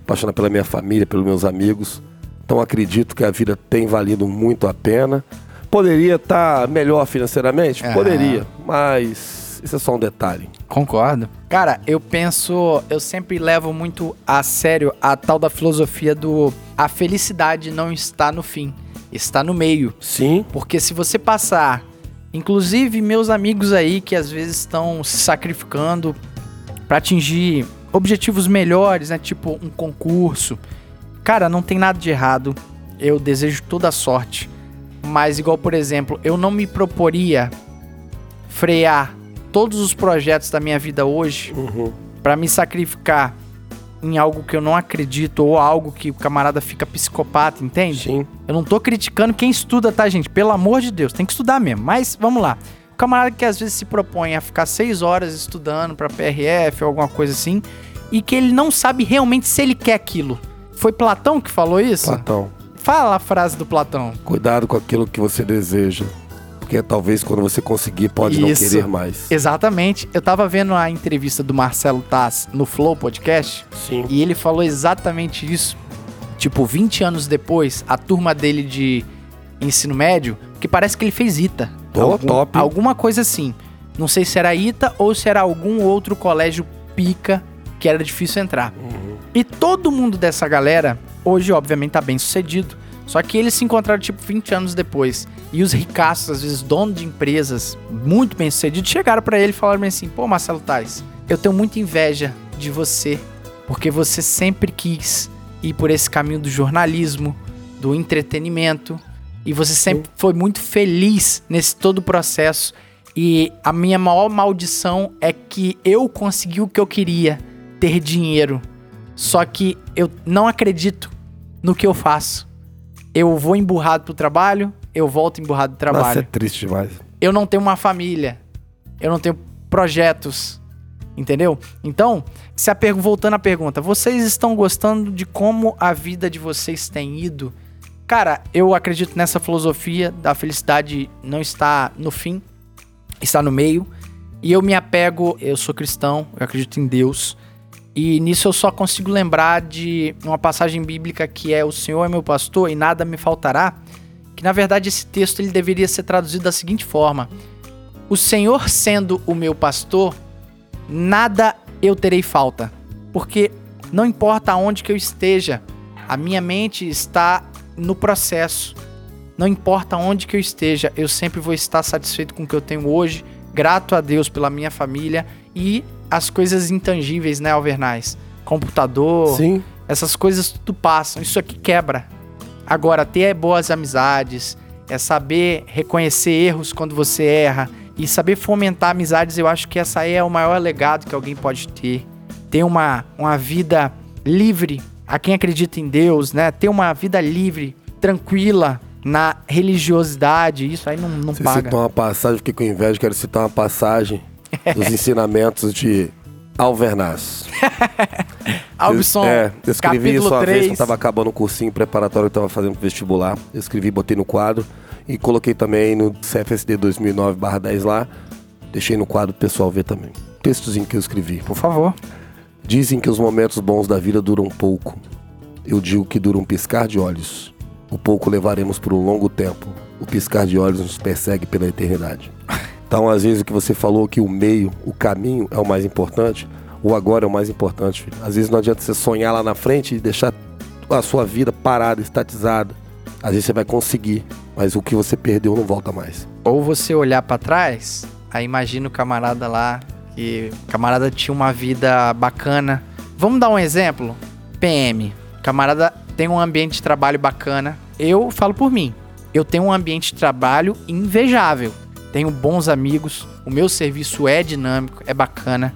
apaixonado pela minha família, pelos meus amigos. Então acredito que a vida tem valido muito a pena. Poderia estar melhor financeiramente? Ah. Poderia, mas isso é só um detalhe. Concordo. Cara, eu penso, eu sempre levo muito a sério a tal da filosofia do a felicidade não está no fim, está no meio. Sim, Porque se você passar, inclusive meus amigos aí que às vezes estão se sacrificando pra atingir objetivos melhores, né, tipo um concurso. Cara, não tem nada de errado. Eu desejo toda a sorte. Mas igual, por exemplo, eu não me proporia frear todos os projetos da minha vida hoje Uhum. pra me sacrificar em algo que eu não acredito ou algo que o camarada fica psicopata, entende? sim. Eu não tô criticando quem estuda, tá, gente? Pelo amor de Deus, tem que estudar mesmo. Mas vamos lá. O camarada que às vezes se propõe a ficar seis horas estudando pra PRF ou alguma coisa assim, e que ele não sabe realmente se ele quer aquilo. Foi Platão que falou isso? Platão, Fala a frase do Platão. cuidado com aquilo que você deseja. Porque talvez quando você conseguir, pode não Isso. querer mais. Exatamente. Eu tava vendo a entrevista do Marcelo Taz no Flow Podcast. Sim. E ele falou exatamente isso. Tipo, 20 anos depois, a turma dele de ensino médio, que parece que ele fez ITA. Tô, top. Alguma coisa assim. Não sei se era ITA ou se era algum outro colégio pica que era difícil entrar. E todo mundo dessa galera, hoje, obviamente, tá bem sucedido. Só que eles se encontraram, tipo, 20 anos depois. E os ricaços, às vezes, donos de empresas muito bem sucedidos, chegaram pra ele e falaram assim: pô, Marcelo Tais, eu tenho muita inveja de você, porque você sempre quis ir por esse caminho do jornalismo, do entretenimento, e você sempre foi muito feliz nesse todo o processo. E a minha maior maldição é que eu consegui o que eu queria, ter dinheiro. Só que eu não acredito no que eu faço. Eu vou emburrado pro trabalho, eu volto emburrado do trabalho. Nossa, é triste demais. Eu não tenho uma família. Eu não tenho projetos. Entendeu? Então, se a pergu- voltando à pergunta, vocês estão gostando de como a vida de vocês tem ido? Cara, eu acredito nessa filosofia da felicidade não está no fim, está no meio. E eu me apego, eu sou cristão, eu acredito em Deus. E nisso eu só consigo lembrar de uma passagem bíblica que é: O Senhor é meu pastor e nada me faltará. Que na verdade esse texto ele deveria ser traduzido da seguinte forma: O Senhor sendo o meu pastor, nada eu terei falta. Porque não importa aonde que eu esteja, a minha mente está no processo. Não importa onde que eu esteja, eu sempre vou estar satisfeito com o que eu tenho hoje, grato a Deus pela minha família e as coisas intangíveis, né, Alvernais? Computador, Sim. essas coisas tudo passam, isso aqui quebra. Agora, ter boas amizades, é saber reconhecer erros quando você erra e saber fomentar amizades, eu acho que essa aí é o maior legado que alguém pode ter. Ter uma, uma vida livre, a quem acredita em Deus, né? Ter uma vida livre, tranquila, na religiosidade, isso aí não, não Você paga. citou uma passagem, fiquei com inveja, quero citar uma passagem dos ensinamentos de Alvernaz. Albson, é, eu escrevi capítulo isso uma vez, 3. quando tava acabando o cursinho preparatório eu tava fazendo vestibular. Eu escrevi, botei no quadro e coloquei também no CFSD 2009/10 lá. Deixei no quadro pro pessoal ver também. Textozinho que eu escrevi. Por favor. Dizem que os momentos bons da vida duram pouco. Eu digo que duram um piscar de olhos. O pouco levaremos por um longo tempo. O piscar de olhos nos persegue pela eternidade. Então, às vezes, o que você falou que o meio, o caminho é o mais importante. O agora é o mais importante. Às vezes não adianta você sonhar lá na frente e deixar a sua vida parada, estatizada. Às vezes você vai conseguir, mas o que você perdeu não volta mais. Ou você olhar pra trás, aí imagina o camarada lá, que o camarada tinha uma vida bacana. Vamos dar um exemplo? PM. Camarada tem um ambiente de trabalho bacana. Eu falo por mim. Eu tenho um ambiente de trabalho invejável. Tenho bons amigos, o meu serviço é dinâmico, é bacana.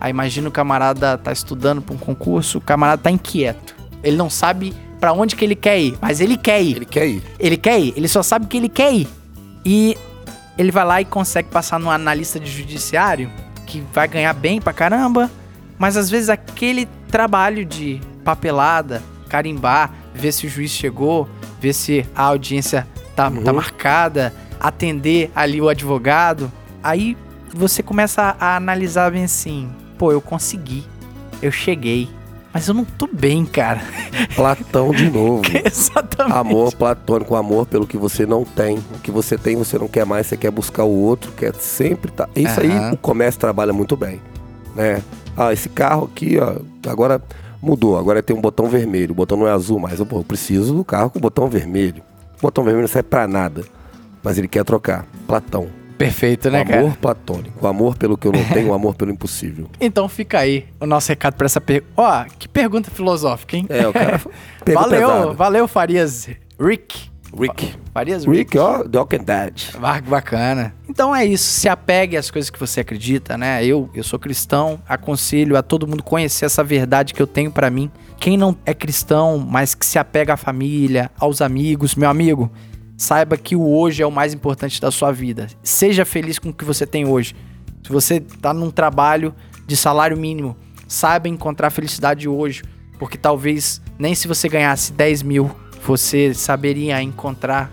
Aí imagina o camarada tá estudando para um concurso, o camarada tá inquieto. Ele não sabe para onde que ele quer ir, mas ele quer ir. Ele quer ir. Ele quer ir, ele só sabe que ele quer ir. E ele vai lá e consegue passar no analista de judiciário, que vai ganhar bem pra caramba, mas às vezes aquele trabalho de papelada, carimbar, ver se o juiz chegou, ver se a audiência tá, tá marcada, atender ali o advogado, aí você começa a, analisar bem assim, pô, eu consegui, eu cheguei, mas eu não tô bem, cara. Platão de novo. Exatamente. Amor platônico, amor pelo que você não tem. O que você tem, você não quer mais, você quer buscar o outro, quer sempre tá. Isso Aham. aí o comércio trabalha muito bem, né? Ah, esse carro aqui, ó, agora mudou, agora tem um botão vermelho, o botão não é azul mais. Eu, pô, eu preciso do carro com botão vermelho. O botão vermelho não serve pra nada, mas ele quer trocar. Platão. Perfeito, né, o cara? amor platônico, o amor pelo que eu não tenho, o amor pelo impossível. Então fica aí o nosso recado pra essa pergunta. Ó, que pergunta filosófica, hein? É, o cara valeu, pesado. valeu, Farias Rick. Rick. Farias Rick. Rick, ó, The Walking Dead. Bacana. Então é isso, se apegue às coisas que você acredita, né? Eu, eu sou cristão, aconselho a todo mundo conhecer essa verdade que eu tenho pra mim. Quem não é cristão, mas que se apega à família, aos amigos, meu amigo, saiba que o hoje é o mais importante da sua vida. Seja feliz com o que você tem hoje. Se você tá num trabalho de salário mínimo, saiba encontrar felicidade hoje, porque talvez nem se você ganhasse 10 mil, você saberia encontrar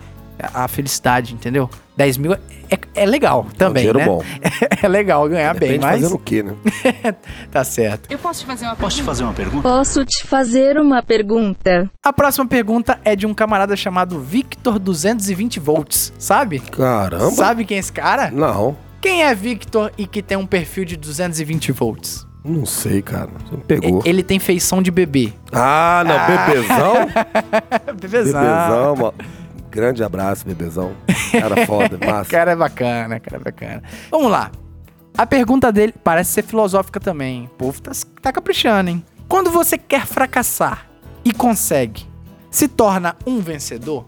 a felicidade, entendeu? 10 mil é, é legal também, dinheiro né? bom. é legal ganhar bem, Depende mas fazendo o quê, né? tá certo. Eu posso te fazer uma Posso te fazer uma pergunta? Posso te fazer uma pergunta? A próxima pergunta é de um camarada chamado Victor 220 volts, sabe? Caramba. Sabe quem é esse cara? Não, Quem é Victor e que tem um perfil de 220 volts? não sei, cara. Você me pegou. Ele tem feição de bebê. Ah, não, bebezão? Bebezão. bebezão, mano. Grande abraço, bebezão. Cara foda, massa. Cara é bacana, cara é bacana. Vamos lá. A pergunta dele parece ser filosófica também. O povo tá, tá caprichando, hein? Quando você quer fracassar e consegue, se torna um vencedor?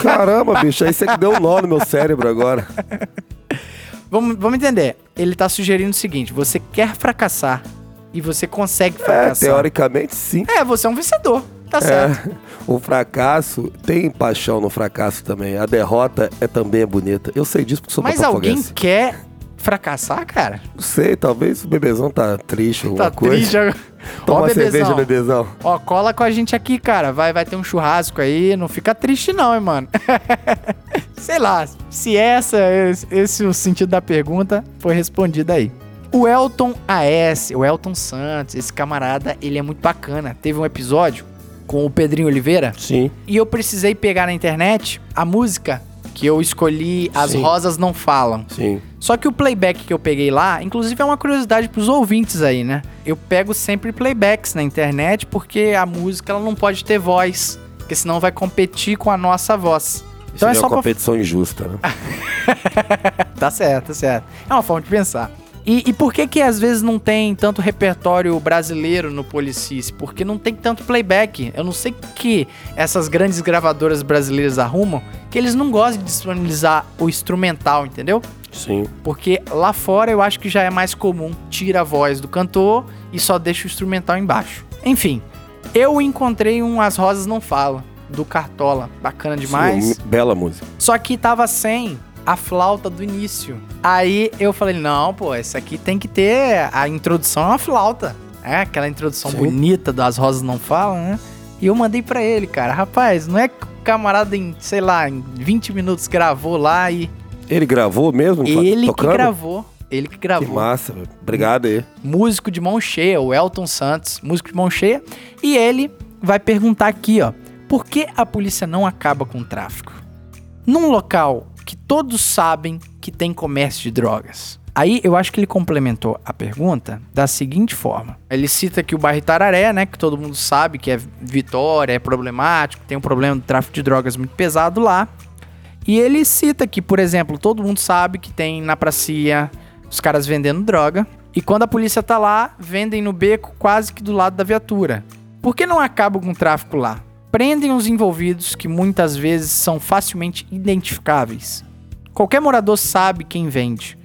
Caramba, bicho, aí você que deu um nó no meu cérebro agora. Vamos, vamos entender. Ele tá sugerindo o seguinte: você quer fracassar e você consegue É, fracassar. teoricamente sim. É, você é um vencedor. Tá certo. É, o fracasso, tem paixão no fracasso também. A derrota é também bonita. Eu sei disso porque sou Mas alguém quer fracassar, cara? Não sei, talvez o bebezão tá triste, alguma Tá coisa. triste agora. Toma Ó, cerveja, bebezão. Ó, cola com a gente aqui, cara. Vai, vai ter um churrasco aí. Não fica triste, não, hein, mano. Sei lá. Se essa, esse, esse o sentido da pergunta, foi respondido aí. O Elton AS, o Elton Santos, esse camarada, ele é muito bacana. Teve um episódio com o Pedrinho Oliveira Sim. e eu precisei pegar na internet a música que eu escolhi, As Sim. Rosas Não Falam. Sim. Só que o playback que eu peguei lá, inclusive é uma curiosidade pros ouvintes aí, né? Eu pego sempre playbacks na internet porque a música ela não pode ter voz, porque senão vai competir com a nossa voz. Então Isso é é só uma pra... competição injusta, né? Tá certo, tá certo. É uma forma de pensar. E, e por que que às vezes não tem tanto repertório brasileiro no Policice? Porque não tem tanto playback. Eu não sei que essas grandes gravadoras brasileiras arrumam, que eles não gostam de disponibilizar o instrumental, entendeu? Sim. Porque lá fora eu acho que já é mais comum. Tira a voz do cantor e só deixa o instrumental embaixo. Enfim, eu encontrei um As Rosas Não Falam, do Cartola. Bacana demais. Sim, bela música. Só que tava sem a flauta do início. Aí eu falei, não, pô, esse aqui tem que ter a introdução é uma flauta. É, aquela introdução Sim. bonita das Rosas Não Falam, né? E eu mandei pra ele, cara, rapaz, não é que o camarada em, sei lá, em 20 minutos gravou lá e Ele gravou mesmo? ele tocando? que gravou. Ele que Que gravou. massa, velho. Obrigado aí. Músico de mão cheia, o Elton Santos, músico de mão cheia. E ele vai perguntar aqui, ó. Por que a polícia não acaba com o tráfico? Num local que todos sabem que tem comércio de drogas. Aí eu acho que ele complementou a pergunta da seguinte forma. Ele cita que o bairro Itararé, né, que todo mundo sabe que é Vitória, é problemático, tem um problema do tráfico de drogas muito pesado lá. E ele cita que, por exemplo, todo mundo sabe que tem na pracia os caras vendendo droga. E quando a polícia tá lá, vendem no beco quase que do lado da viatura. Por que não acabam com o tráfico lá? Prendem os envolvidos que muitas vezes são facilmente identificáveis. Qualquer morador sabe quem vende.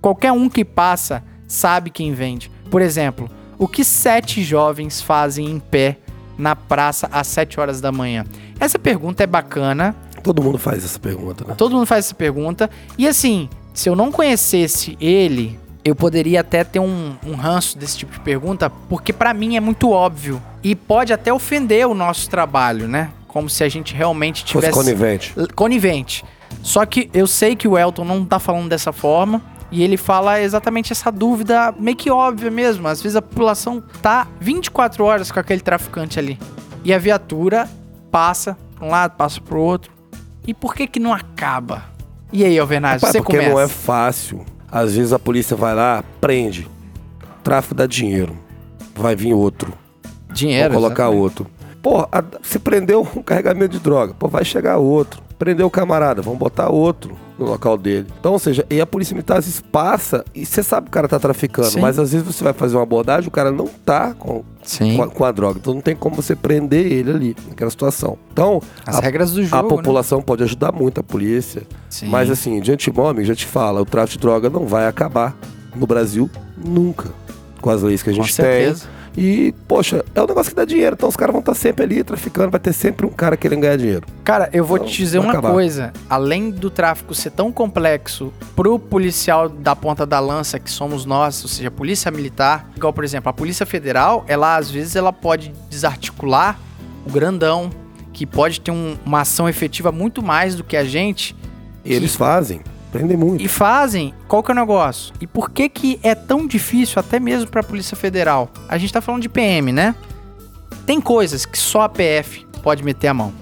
Qualquer um que passa sabe quem vende. Por exemplo, o que sete jovens fazem em pé na praça às sete horas da manhã? Essa pergunta é bacana. Todo mundo faz essa pergunta, né? Todo mundo faz essa pergunta. E assim, se eu não conhecesse ele, eu poderia até ter um, um ranço desse tipo de pergunta, porque pra mim é muito óbvio. E pode até ofender o nosso trabalho, né? Como se a gente realmente Fosse tivesse conivente. L- conivente. Só que eu sei que o Elton não tá falando dessa forma. E ele fala exatamente essa dúvida meio que óbvia mesmo. Às vezes a população tá 24 horas com aquele traficante ali. E a viatura passa pra um lado, passa pro outro. E por que que não acaba? E aí, Alvernaz, Rapaz, você porque começa. não é fácil. Às vezes a polícia vai lá, prende. Tráfico dá dinheiro. Vai vir outro. Dinheiro. Vou colocar exatamente. outro. Pô, se prendeu um carregamento de droga, pô, vai chegar outro. Prendeu o camarada, vamos botar outro no local dele. Então, ou seja, e a polícia militar às vezes passa e você sabe que o cara tá traficando, Sim. mas às vezes você vai fazer uma abordagem, o cara não tá com, com, a, com a droga. Então não tem como você prender ele ali, naquela situação. Então, As a, regras do a jogo, né? população pode ajudar muito a polícia. Sim. Mas assim, de antemão, amigo, já te fala, o tráfico de droga não vai acabar no Brasil nunca. Com as leis que a gente tem. E, poxa, é um negócio que dá dinheiro. Então os caras vão estar sempre ali traficando, vai ter sempre um cara querendo ganhar dinheiro. Cara, eu vou Então, te dizer uma acabar. coisa. Além do tráfico ser tão complexo pro policial da ponta da lança, que somos nós, ou seja, a polícia militar, igual, por exemplo, a polícia federal, ela às vezes ela pode desarticular o grandão, que pode ter um- uma ação efetiva muito mais do que a gente. E eles fazem, prendem muito. E fazem, qual que é o negócio? E por que que é tão difícil até mesmo pra Polícia Federal? A gente tá falando de PM, né? Tem coisas que só a PF pode meter a mão.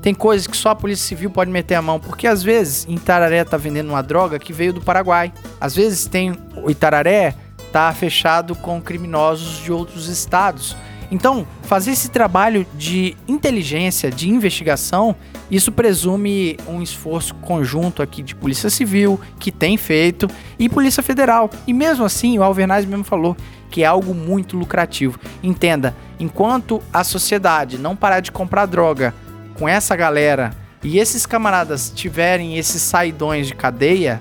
Tem coisas que só a Polícia Civil pode meter a mão, porque às vezes Itararé tá vendendo uma droga que veio do Paraguai. Às vezes tem o Itararé tá fechado com criminosos de outros estados. Então, fazer esse trabalho de inteligência, de investigação, isso presume um esforço conjunto aqui de Polícia Civil, que tem feito, e Polícia Federal. E mesmo assim, o Alvernaz mesmo falou que é algo muito lucrativo. Entenda, enquanto a sociedade não parar de comprar droga com essa galera e esses camaradas tiverem esses saidões de cadeia,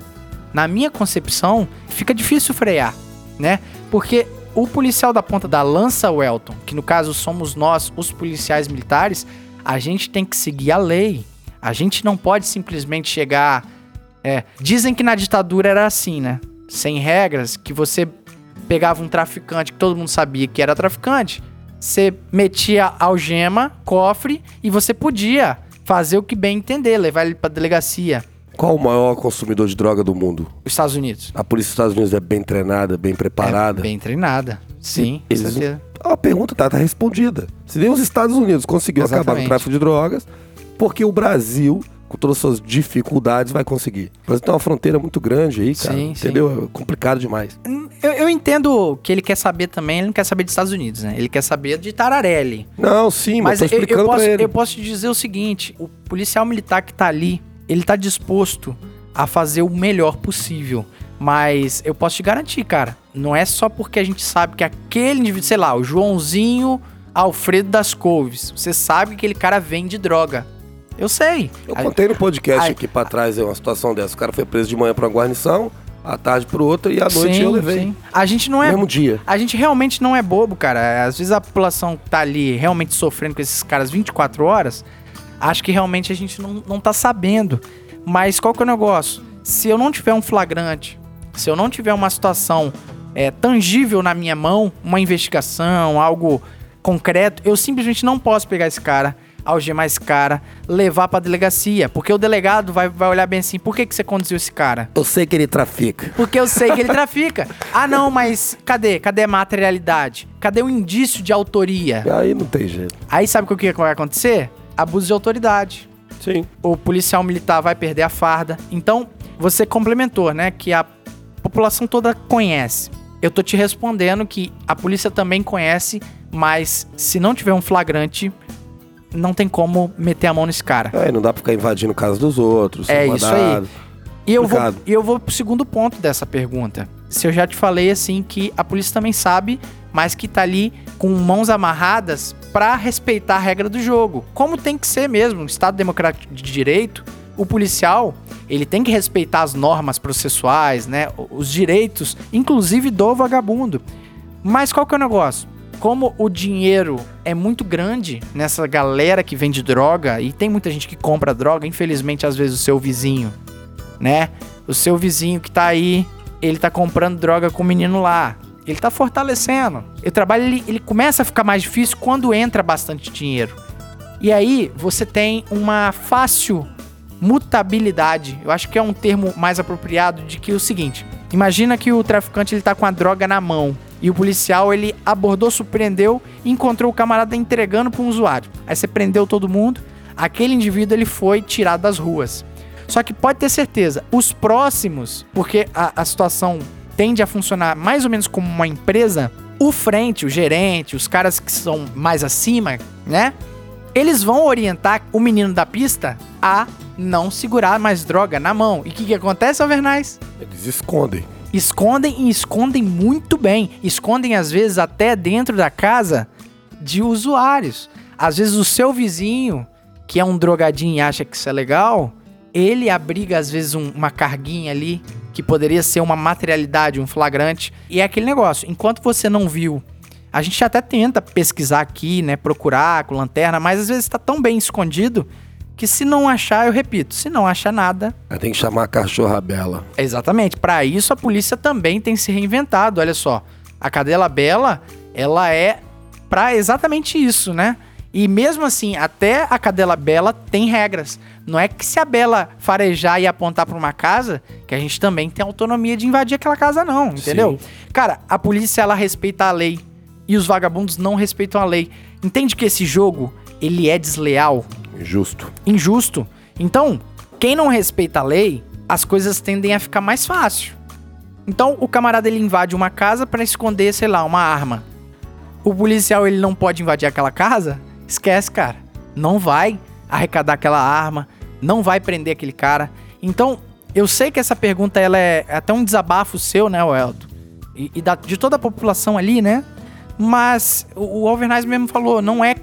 na minha concepção, fica difícil frear, né? Porque o policial da ponta da lança, Welton, que no caso somos nós, os policiais militares, a gente tem que seguir a lei. A gente não pode simplesmente chegar. É, dizem que na ditadura era assim, né? Sem regras, que você pegava um traficante que todo mundo sabia que era traficante, você metia algema, cofre e você podia fazer o que bem entender, levar ele pra delegacia. Qual o maior consumidor de droga do mundo? Os Estados Unidos. A polícia dos Estados Unidos é bem treinada, bem preparada. É bem treinada. Sim, Eles-. A pergunta tá, tá respondida. Se nem os Estados Unidos conseguiu acabar com Exatamente. o tráfico de drogas, porque o Brasil, com todas as suas dificuldades, vai conseguir. O Brasil tem uma fronteira muito grande aí, cara. Sim, sim. entendeu? É complicado demais. Eu, eu entendo que ele quer saber também, ele não quer saber dos Estados Unidos, né? Ele quer saber de Tararelli. Não, sim, mas, Mas eu, eu explicando posso, eu posso te dizer o seguinte: o policial militar que tá ali, ele tá disposto a fazer o melhor possível. Mas eu posso te garantir, cara, não é só porque a gente sabe que aquele indivíduo, sei lá, o Joãozinho Alfredo das Couves, você sabe que aquele cara vende droga. Eu sei. Eu Aí- contei no podcast aqui pra trás é uma situação dessa. O cara foi preso de manhã pra uma guarnição, à tarde pro outro e à noite eu levei. sim. A gente não é mesmo dia. A gente realmente não é bobo, cara. Às vezes a população que tá ali realmente sofrendo com esses caras 24 horas, acho que realmente a gente não, não tá sabendo. Mas qual que é o negócio? Se eu não tiver um flagrante, se eu não tiver uma situação é, tangível na minha mão, uma investigação, algo concreto, eu simplesmente não posso pegar esse cara, algemar esse cara, levar pra delegacia. Porque o delegado vai, vai olhar bem assim, por que, que você conduziu esse cara? Eu sei que ele trafica. Porque eu sei que ele trafica. Ah, não, mas cadê? Cadê a materialidade? Cadê o indício de autoria? Aí não tem jeito. Aí sabe o que vai acontecer? Abuso de autoridade. Sim. O policial militar vai perder a farda. Então, você complementou, né? Que a população toda conhece. Eu tô te respondendo que a polícia também conhece, mas se não tiver um flagrante, não tem como meter a mão nesse cara. É, não dá pra ficar invadindo casa dos outros. É isso mandado. E eu vou, e eu vou pro segundo ponto dessa pergunta. Se eu já te falei assim que a polícia também sabe, mas que tá ali com mãos amarradas pra respeitar a regra do jogo. Como tem que ser mesmo, no Estado Democrático de Direito, o policial, ele tem que respeitar as normas processuais, né, os direitos, inclusive do vagabundo. Mas qual que é o negócio? Como o dinheiro é muito grande nessa galera que vende droga, e tem muita gente que compra droga, infelizmente às vezes o seu vizinho né? O seu vizinho que tá aí, ele tá comprando droga com o menino lá. Ele tá fortalecendo. O trabalho ele, ele começa a ficar mais difícil quando entra bastante dinheiro. E aí você tem uma fácil mutabilidade. Eu acho que é um termo mais apropriado de que o seguinte: imagina que o traficante ele tá com a droga na mão e o policial ele abordou, surpreendeu e encontrou o camarada entregando para um usuário. Aí você prendeu todo mundo, aquele indivíduo ele foi tirado das ruas. Só que pode ter certeza, os próximos, porque a, a situação tende a funcionar mais ou menos como uma empresa, o frente, o gerente, os caras que são mais acima, né? Eles vão orientar o menino da pista a não segurar mais droga na mão. E o que, que acontece, Alvernais? Eles escondem. Escondem e escondem muito bem. Escondem, às vezes, até dentro da casa de usuários. Às vezes, o seu vizinho, que é um drogadinho e acha que isso é legal, ele abriga, às vezes, um- uma carguinha ali, que poderia ser uma materialidade, um flagrante. E é aquele negócio: enquanto você não viu. A gente até tenta pesquisar aqui, né? Procurar com lanterna, mas às vezes tá tão bem escondido que se não achar, eu repito, se não achar nada, tem que chamar a cachorra bela. Exatamente. Para isso a polícia também tem se reinventado. Olha só, a cadela bela, ela é para exatamente isso, né? E mesmo assim, até a cadela bela tem regras. Não é que se a bela farejar e apontar para uma casa, que a gente também tem autonomia de invadir aquela casa não, entendeu? Cara, a polícia ela respeita a lei e os vagabundos não respeitam a lei. Entende que esse jogo, ele é desleal? Injusto. injusto. Então, quem não respeita a lei, as coisas tendem a ficar mais fácil. Então, o camarada ele invade uma casa pra esconder, sei lá, uma arma. O policial ele não pode invadir aquela casa? Esquece, cara. Não vai arrecadar aquela arma, não vai prender aquele cara. Então, eu sei que essa pergunta ela é até um desabafo seu, né, Weldo? E, e da- de toda a população ali, né? Mas o, o mesmo falou, não é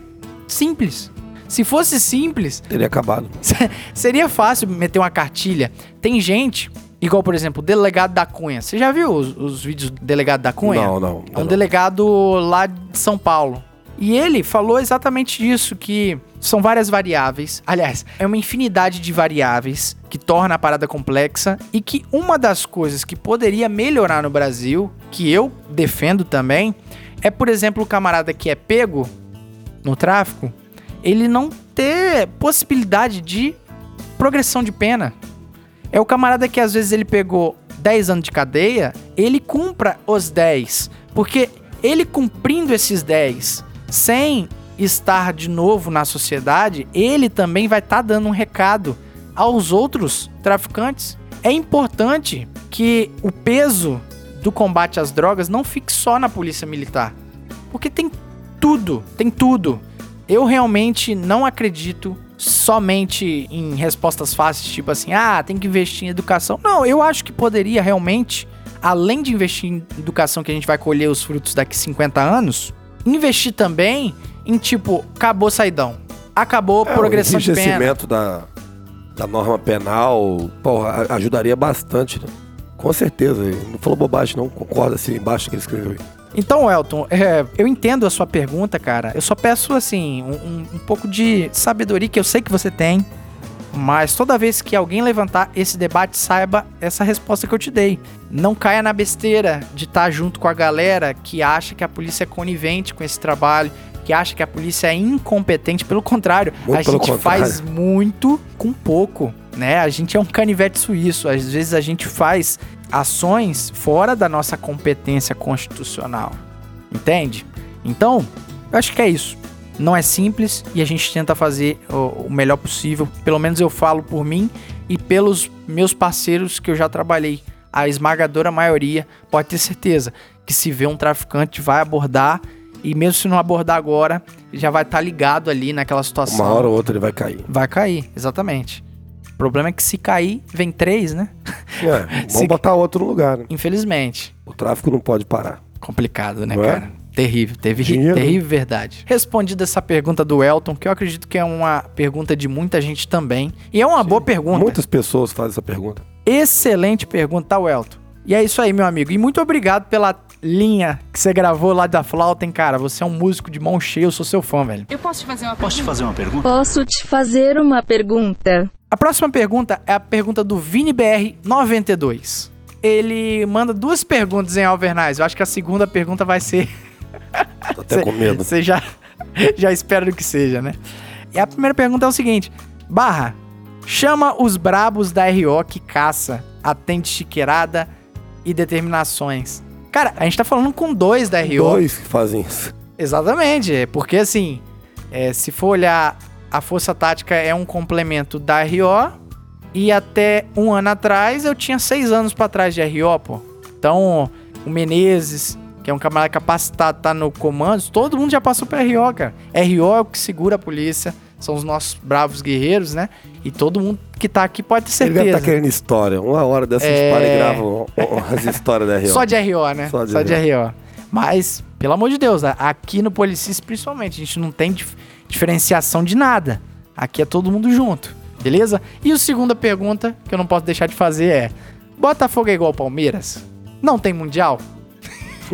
simples. Se fosse simples, Teria acabado. Seria fácil meter uma cartilha. Tem gente, igual por exemplo, o delegado da Cunha. Você já viu os, os vídeos do delegado da Cunha? Não, não. É um não. delegado lá de São Paulo. E ele falou exatamente isso, que são várias variáveis. Aliás, é uma infinidade de variáveis que torna a parada complexa e que uma das coisas que poderia melhorar no Brasil, que eu defendo também, é, por exemplo, o camarada que é pego no tráfico, ele não ter possibilidade de progressão de pena. É o camarada que às vezes ele pegou 10 anos de cadeia, ele cumpra os 10. Porque ele cumprindo esses 10 sem estar de novo na sociedade, ele também vai estar dando um recado aos outros traficantes. É importante que o peso do combate às drogas não fique só na polícia militar. Porque tem tudo, tem tudo. Eu realmente não acredito somente em respostas fáceis, tipo assim, ah, tem que investir em educação. Não, eu acho que poderia realmente, além de investir em educação que a gente vai colher os frutos daqui 50 anos, investir também em tipo, acabou saidão. Acabou É, progressão o de pena. enrijecimento da, da norma penal, porra, ajudaria bastante, né? Com certeza. Não falou bobagem, não. Concorda assim embaixo que ele escreveu aí. Então, Elton, é, eu entendo a sua pergunta, cara. Eu só peço, assim, um, um- pouco de sabedoria que eu sei que você tem. Mas toda vez que alguém levantar esse debate, saiba essa resposta que eu te dei. Não caia na besteira de estar junto com a galera que acha que a polícia é conivente com esse trabalho, que acha que a polícia é incompetente. Pelo contrário, Muito a gente contrário. faz muito com pouco, né? A gente é um canivete suíço. Às vezes a gente faz ações fora da nossa competência constitucional. Entende? Então, eu acho que é isso. Não é simples e a gente tenta fazer o, melhor possível. Pelo menos eu falo por mim e pelos meus parceiros que eu já trabalhei a esmagadora maioria pode ter certeza que se vê um traficante vai abordar e mesmo se não abordar agora, já vai estar ligado ali naquela situação. Uma hora ou outra ele vai cair. Vai cair, exatamente. O problema é que se cair, vem três, né? É, vamos Se- botar outro no lugar, né? Infelizmente. O tráfico não pode parar. Complicado, né, Não é? cara? Terrível, teve Dinheiro. terrível verdade. Respondida essa pergunta do Elton, que eu acredito que é uma pergunta de muita gente também. E é uma boa pergunta. Muitas pessoas fazem essa pergunta. Excelente pergunta, tá, Elton? E é isso aí, meu amigo. E muito obrigado pela linha que você gravou lá da flauta, hein, cara? Você é um músico de mão cheia, eu sou seu fã, velho. Eu posso te fazer uma Posso te fazer uma pergunta? Posso te fazer uma pergunta? A próxima pergunta é a pergunta do ViniBR92. Ele manda duas perguntas em Alvernais. Eu acho que a segunda pergunta vai ser Tô até com medo. Você já, já espera que seja, né? E a primeira pergunta é o seguinte: Barra, chama os brabos da RO que caça, atende chiqueirada e determinações. Cara, a gente tá falando com dois da RO. Dois que fazem isso. Exatamente, porque assim, é, se for olhar, a Força Tática é um complemento da RO e até um ano atrás eu tinha seis anos pra trás de RO, pô. Então, o Menezes, que é um camarada capacitado, tá no comando, todo mundo já passou pra RO, cara. RO é o que segura a polícia, são os nossos bravos guerreiros, né? E todo mundo que tá aqui pode ter Ele deve certeza. estar querendo história. Uma hora dessa É. gente para e grava ó, ó, as histórias da RO. Só de RO, né? Só Só de de, RO. Mas, pelo amor de Deus, aqui no Policis, principalmente, a gente não tem dif- diferenciação de nada. Aqui é todo mundo junto, beleza? E a segunda pergunta que eu não posso deixar de fazer é: Botafogo é igual Palmeiras? Não tem Mundial?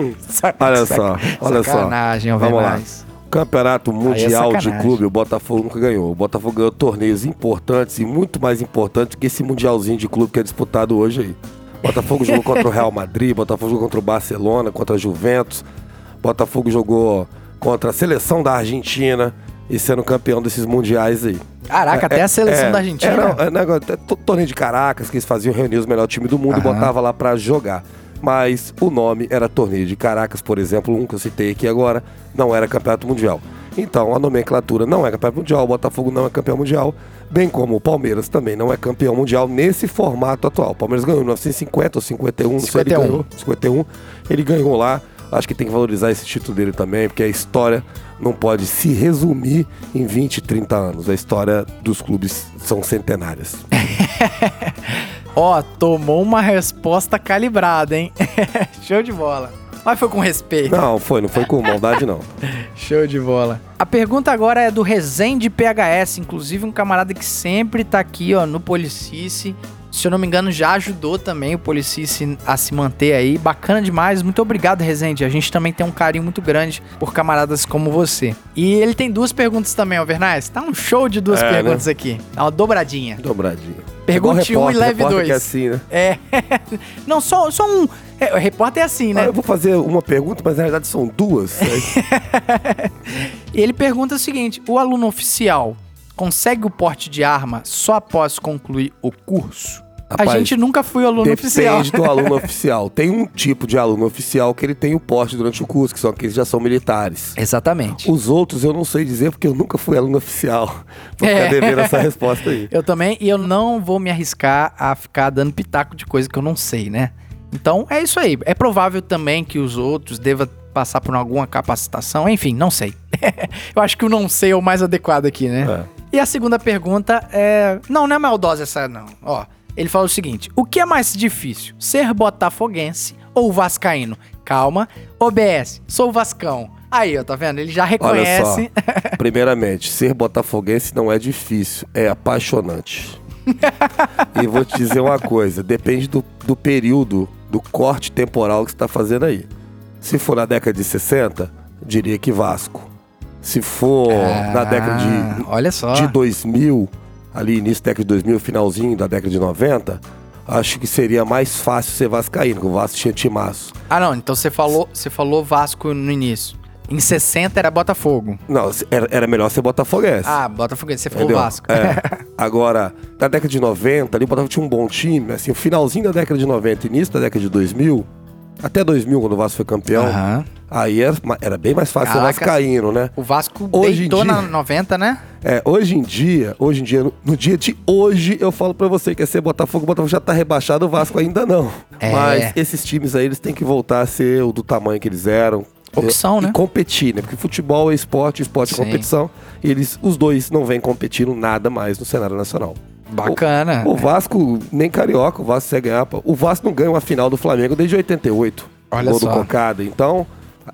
Olha só, olha só. Sacanagem, Vamos lá. Alvernais. Campeonato Mundial de sacanagem. Clube, o Botafogo nunca ganhou. O Botafogo ganhou torneios importantes e muito mais importantes que esse Mundialzinho de clube que é disputado hoje aí. Botafogo jogou contra o Real Madrid, Botafogo jogou contra o Barcelona, contra a Juventus. Botafogo jogou contra a seleção da Argentina e sendo campeão desses mundiais aí. Caraca, até a seleção É, da Argentina. Era, era é to- torneio de Caracas, que eles faziam reunir os melhores times do mundo e Aham. botava lá pra jogar. Mas o nome era Torneio de Caracas, por exemplo, um que eu citei aqui agora, não era Campeonato Mundial. Então, a nomenclatura não é Campeonato Mundial, o Botafogo não é campeão mundial, bem como o Palmeiras também não é campeão mundial nesse formato atual. O Palmeiras ganhou em 1950 ou 51, não sei se ele 51. ganhou. 51. Ele ganhou lá. Acho que tem que valorizar esse título dele também, porque a história não pode se resumir em 20, 30 anos. A história dos clubes são centenárias. Ó, tomou uma resposta calibrada, hein? Show de bola. Mas foi com respeito. Não, foi, não foi com maldade, não. Show de bola. A pergunta agora é do Resende PHS, inclusive um camarada que sempre tá aqui, ó, no Policice. Se eu não me engano, já ajudou também o Policice a se manter aí. Bacana demais. Muito obrigado, Resende. A gente também tem um carinho muito grande por camaradas como você. E ele tem duas perguntas também, Alvernais. Tá um show de duas É, perguntas aqui. Tá uma dobradinha. Dobradinha. Pergunte um e leve repórter dois. é assim, né? É. não, só, só um. É, o repórter é assim, Ah, né? eu vou fazer uma pergunta, mas na verdade são duas. E ele pergunta o seguinte: o aluno oficial consegue o porte de arma só após concluir o curso? Rapaz, a gente nunca foi aluno oficial. Depende do aluno oficial. Tem um tipo de aluno oficial que ele tem o porte durante o curso, que são aqueles que já são militares. Exatamente. Os outros eu não sei dizer porque eu nunca fui aluno oficial. Vou ficar É. devendo essa resposta aí. Eu também, e eu não vou me arriscar a ficar dando pitaco de coisa que eu não sei, né? Então é isso aí. É provável também que os outros devam passar por alguma capacitação, enfim, não sei. eu acho que o não sei é o mais adequado aqui, né? É. E a segunda pergunta é. Não, não é maldosa essa, não. Ó, ele fala o seguinte: o que é mais difícil? Ser botafoguense ou vascaíno? Calma, OBS, sou Vascão. Aí, ó, tá vendo? Ele já Olha reconhece. só. Primeiramente, ser botafoguense não é difícil, é apaixonante. e vou te dizer uma coisa: depende do, do período, do corte temporal que você está fazendo aí. Se for na década de 60, diria que Vasco. Se for na década de, Ah, Olha só. de 2000, ali início da década de 2000, finalzinho da década de 90, acho que seria mais fácil ser vascaíno, porque o Vasco tinha timaço. Ah, não. Então você falou, você falou Vasco no início. Em 60 era Botafogo. Não, era, era melhor ser botafoguense. Ah, Botafoguense. Você falou Entendeu? Vasco. É. Agora, na década de 90, ali o Botafogo tinha um bom time, assim, o finalzinho da década de 90 início da década de 2000, Até 2000, quando o Vasco foi campeão, Aham. aí era, era bem mais fácil ser Caraca. vascaíno, né? O Vasco Hoje em deitou dia- na 90, né? É, hoje em dia, hoje em dia, no, no dia de hoje, eu falo pra você que é ser Botafogo, o Botafogo já tá rebaixado, o Vasco ainda não. É. Mas esses times aí, eles têm que voltar a ser o do tamanho que eles eram. Opção, né? E competir, né? Porque futebol é esporte, esporte é competição. E eles, os dois não vêm competindo nada mais no cenário nacional. Bacana. O, o Vasco, nem carioca, o Vasco você ganhar. O Vasco não ganha uma final do Flamengo desde 88. Olha gol só. do Cocada. Então,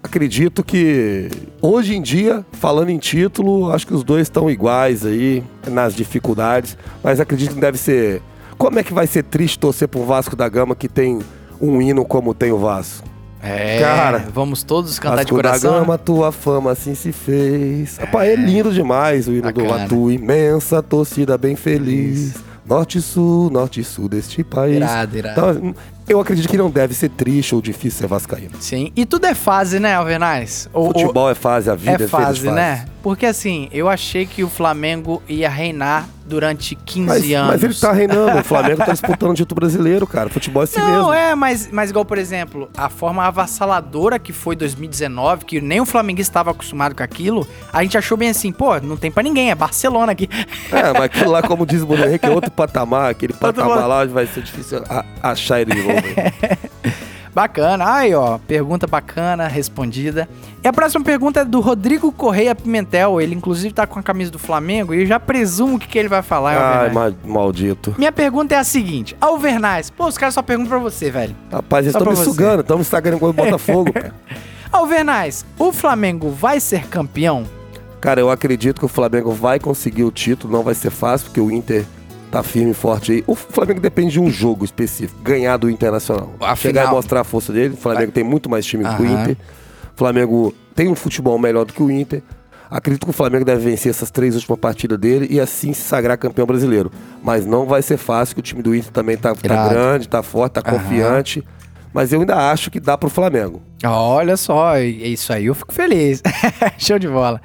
acredito que hoje em dia, falando em título, acho que os dois estão iguais aí nas dificuldades. Mas acredito que deve ser. Como é que vai ser triste torcer para um Vasco da Gama que tem um hino como tem o Vasco? É, Cara, vamos todos cantar de Vasco da coração. Gama, tua fama assim se fez. Rapaz, é lindo demais o hino do Bacana. A tua imensa torcida bem feliz. Norte e sul, norte e sul deste país. Irado, irado. Então, eu acredito que não deve ser triste ou difícil ser vascaíno. Sim. E tudo é fase, né, Alvernais? O- Futebol é fase, a vida é é, fase, fase. né? Porque assim, eu achei que o Flamengo ia reinar durante 15 Mas, anos. mas ele tá reinando. O Flamengo tá disputando o título brasileiro, cara. Futebol é assim Não, mesmo. é, mas, mas igual, por exemplo, a forma avassaladora que foi 2019, que nem o Flamenguista estava acostumado com aquilo, a gente achou bem assim, pô, não tem pra ninguém, é Barcelona aqui. É, mas aquilo lá, como diz o Bruno Henrique, é outro patamar. Aquele patamar pa- lá vai ser difícil achar ele de novo. Bacana. Aí, ó, pergunta bacana, respondida. E a próxima pergunta é do Rodrigo Correia Pimentel. Ele, inclusive, tá com a camisa do Flamengo e eu já presumo o que, que ele vai falar. Ai, Alvernais. ma- maldito. Minha pergunta é a seguinte: Alvernais, pô, os caras só perguntam pra você, velho. Rapaz, eles estão me você. sugando, estão me estragando igual o Botafogo, pô. Alvernais, o Flamengo vai ser campeão? Cara, eu acredito que o Flamengo vai conseguir o título, não vai ser fácil, porque o Inter tá firme e forte aí. O Flamengo depende de um jogo específico, ganhar do Internacional. A Chegar e mostrar a força dele. O Flamengo tem muito mais time que o Aham. Inter. O Flamengo tem um futebol melhor do que o Inter. Acredito que o Flamengo deve vencer essas três últimas partidas dele e assim se sagrar campeão brasileiro. Mas não vai ser fácil, que o time do Inter também tá, tá grande, tá forte, tá Aham. confiante. Mas eu ainda acho que dá pro Flamengo. Olha só, é isso aí eu fico feliz. Show de bola.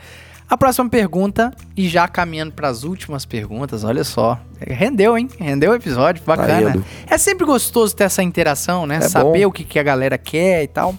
A próxima pergunta, e já caminhando para as últimas perguntas, olha só. Rendeu, hein? Rendeu o episódio, bacana. indo. é sempre gostoso ter essa interação, né? É Saber bom. o que, que a galera quer e tal.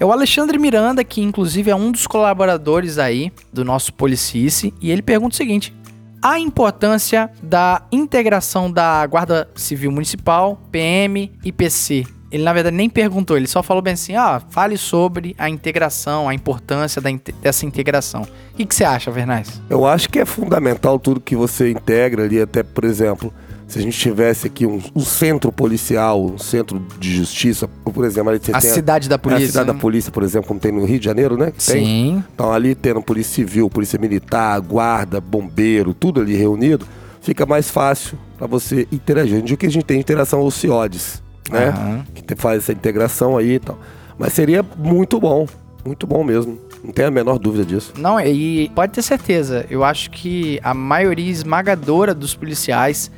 É o Alexandre Miranda, que inclusive é um dos colaboradores aí do nosso Policice, e ele pergunta o seguinte: a importância da integração da Guarda Civil Municipal, PM e PC. Ele, na verdade, nem perguntou, ele só falou bem assim: ah, fale sobre a integração, a importância da dessa integração. O que, que você acha, Vernais? Eu acho que é fundamental tudo que você integra ali, até, por exemplo, se a gente tivesse aqui um, um centro policial, um centro de justiça, por exemplo, ali você A cidade da é polícia. a cidade da né? polícia, por exemplo, como tem no Rio de Janeiro, né? que tem. Sim. Então ali tendo polícia civil, polícia militar, guarda, bombeiro, tudo ali reunido, fica mais fácil para você interagir. Dia que a gente tem interação aos CIODs, né? Aham. Que faz essa integração aí e tal. Mas seria muito bom, muito bom mesmo. Não tenho a menor dúvida disso. Não, e pode ter certeza, eu acho que a maioria esmagadora dos policiais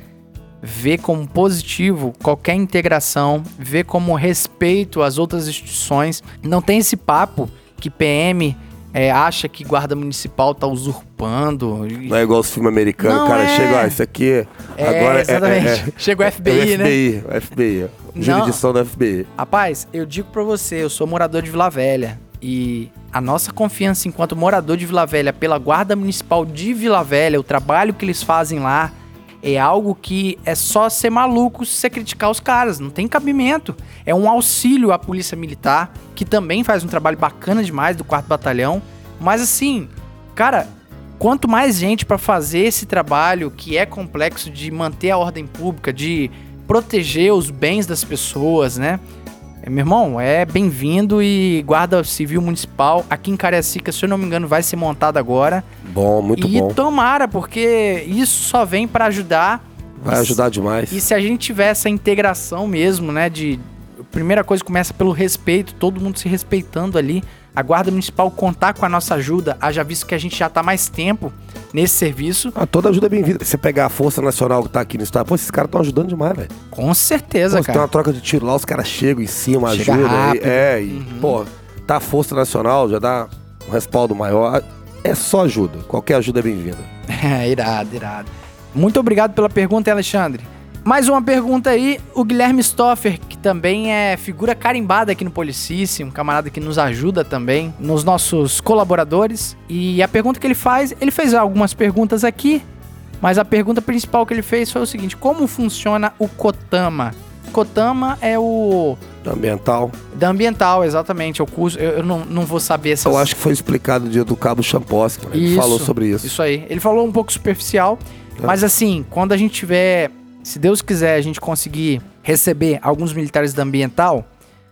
vê como positivo qualquer integração, vê como respeito às outras instituições. Não tem esse papo que PM é, acha que guarda municipal tá usurpando. Não é igual os filmes americanos, o cara é. chega, ah, isso aqui É, agora é- exatamente. é, é, Chega o é FBI, o né? FBI, o FBI. Jurisdição do FBI. Rapaz, eu digo pra você, eu sou morador de Vila Velha e a nossa confiança enquanto morador de Vila Velha pela Guarda Municipal de Vila Velha, o trabalho que eles fazem lá, é algo que é só ser maluco se você criticar os caras, não tem cabimento. É um auxílio à Polícia Militar, que também faz um trabalho bacana demais do 4 Batalhão, mas assim, cara, quanto mais gente pra fazer esse trabalho que é complexo de manter a ordem pública, de proteger os bens das pessoas, né? É, Meu irmão, é bem-vindo e Guarda Civil Municipal aqui em Cariacica, se eu não me engano, vai ser montado agora. Bom, muito e bom. tomara, porque isso só vem pra ajudar. Vai E ajudar demais. e se a gente tiver essa integração mesmo, né, de primeira coisa começa pelo respeito, todo mundo se respeitando ali, a Guarda Municipal contar com a nossa ajuda, haja visto que a gente já tá mais tempo nesse serviço, Ah, toda ajuda é bem-vinda. Você pegar a Força Nacional que tá aqui no estado, pô, esses caros estão ajudando demais, velho. com certeza, Pô, se tem cara. uma troca de tiro lá, os caras chegam em cima, Chega ajudam. rápido. Uhum. é, e, pô, tá a Força Nacional, já dá um respaldo maior. É só ajuda. Qualquer ajuda é bem-vinda. É, irado, irado. Muito obrigado pela pergunta, Alexandre. Mais uma pergunta aí, o Guilherme Stoffer, que também é figura carimbada aqui no Policice, um camarada que nos ajuda também, nos nossos colaboradores. E a pergunta que ele faz, ele fez algumas perguntas aqui, mas a pergunta principal que ele fez foi o seguinte: como funciona o Kotama? Kotama é o. Ambiental. Da ambiental, exatamente. É o curso. Eu, eu não, não vou saber essas. Eu acho que foi explicado dia do Cabo Champoski. né? Ele Isso, falou sobre isso. Isso aí. Ele falou um pouco superficial, É. mas assim, quando a gente tiver, se Deus quiser, a gente conseguir receber alguns militares da ambiental,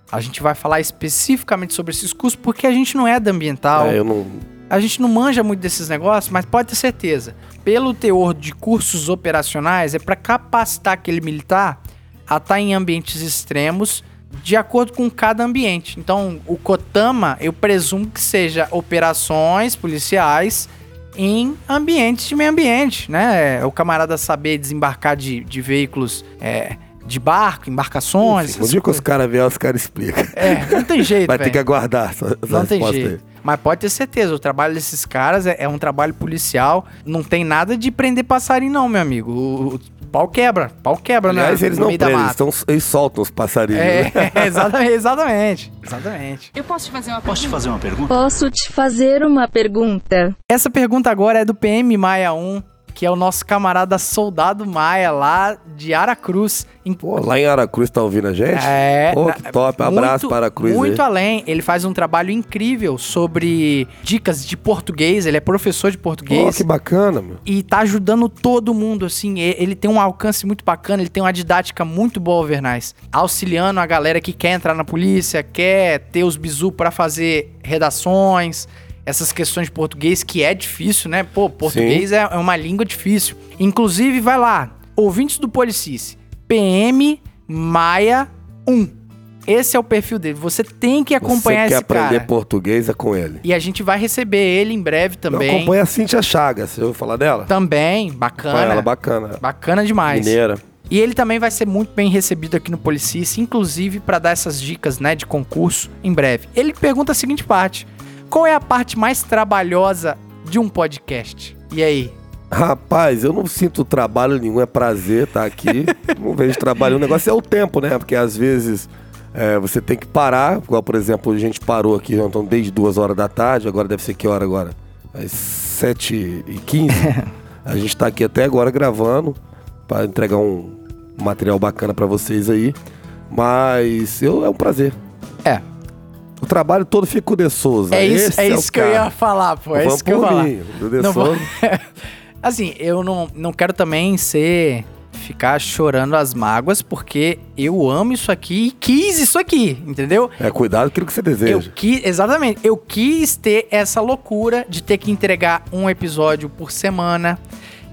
a gente vai falar especificamente sobre esses cursos, porque a gente não é da ambiental. É, não. A gente não manja muito desses negócios, mas pode ter certeza. Pelo teor de cursos operacionais, é para capacitar aquele militar a estar em ambientes extremos de acordo com cada ambiente. Então, o Kotama, eu presumo que seja operações policiais em ambientes de meio ambiente, né? O camarada saber desembarcar de, de veículos é, de barco, embarcações. Enfim, no dia que os caras vierem, os caras explicam. É, não tem jeito, Vai ter velho. que aguardar essa, essa Não tem jeito. aí. Mas pode ter certeza, o trabalho desses caras é, é um trabalho policial. Não tem nada de prender passarinho, não, meu amigo. O, o pau quebra, pau quebra, né? Aliás, eles no não prendem, eles, tão, eles soltam os passarinhos. né? É, exatamente, exatamente, exatamente. Eu posso te fazer uma Posso te fazer uma pergunta? Posso te fazer uma pergunta? Essa pergunta agora é do PM Maia 1, que é o nosso camarada soldado Maia lá de Aracruz. Em- Pô, lá em Aracruz tá ouvindo a gente? É, Pô, que top. Abraço para Aracruz Muito aí. além, ele faz um trabalho incrível sobre dicas de português, ele é professor de Pô, português. que bacana, meu. e tá ajudando todo mundo, assim. Ele tem um alcance muito bacana, ele tem uma didática muito boa, Vernais. Auxiliando a galera que quer entrar na polícia, quer ter os bizu pra fazer redações, essas questões de português, que é difícil, né? Pô, português é, é uma língua difícil. Inclusive, vai lá, ouvintes do Policice, PM Maia 1. Esse é o perfil dele. Você tem que acompanhar Você quer esse aprender cara. português, é com ele. E a gente vai receber ele em breve também. acompanho a Cintia Chagas, você ouviu falar dela? Também, bacana. ela, bacana. Bacana demais. Mineira. E ele também vai ser muito bem recebido aqui no Policice, inclusive para dar essas dicas, né, de concurso em breve. Ele pergunta a seguinte parte: Qual é a parte mais trabalhosa de um podcast? E aí? Rapaz, eu não sinto trabalho nenhum, é prazer estar aqui. não vejo trabalho. O negócio é o tempo, né? Porque às vezes é, você tem que parar. Igual, por exemplo, a gente parou aqui então, desde duas horas da tarde. Agora deve ser que hora agora? Às 7 e 15 A gente tá aqui até agora gravando para entregar um material bacana para vocês aí. Mas eu, é um prazer. É. O trabalho todo fica com o De Souza. É isso, Esse é o isso que eu ia cara. falar, pô. É Vamos isso que eu ia falar. mim, o De Não vou- Souza. assim, eu não, não quero também ser. ficar chorando as mágoas, porque eu amo isso aqui e quis isso aqui, entendeu? É, cuidado com aquilo que você Eu deseja. quis, exatamente, eu quis ter essa loucura de ter que entregar um episódio por semana.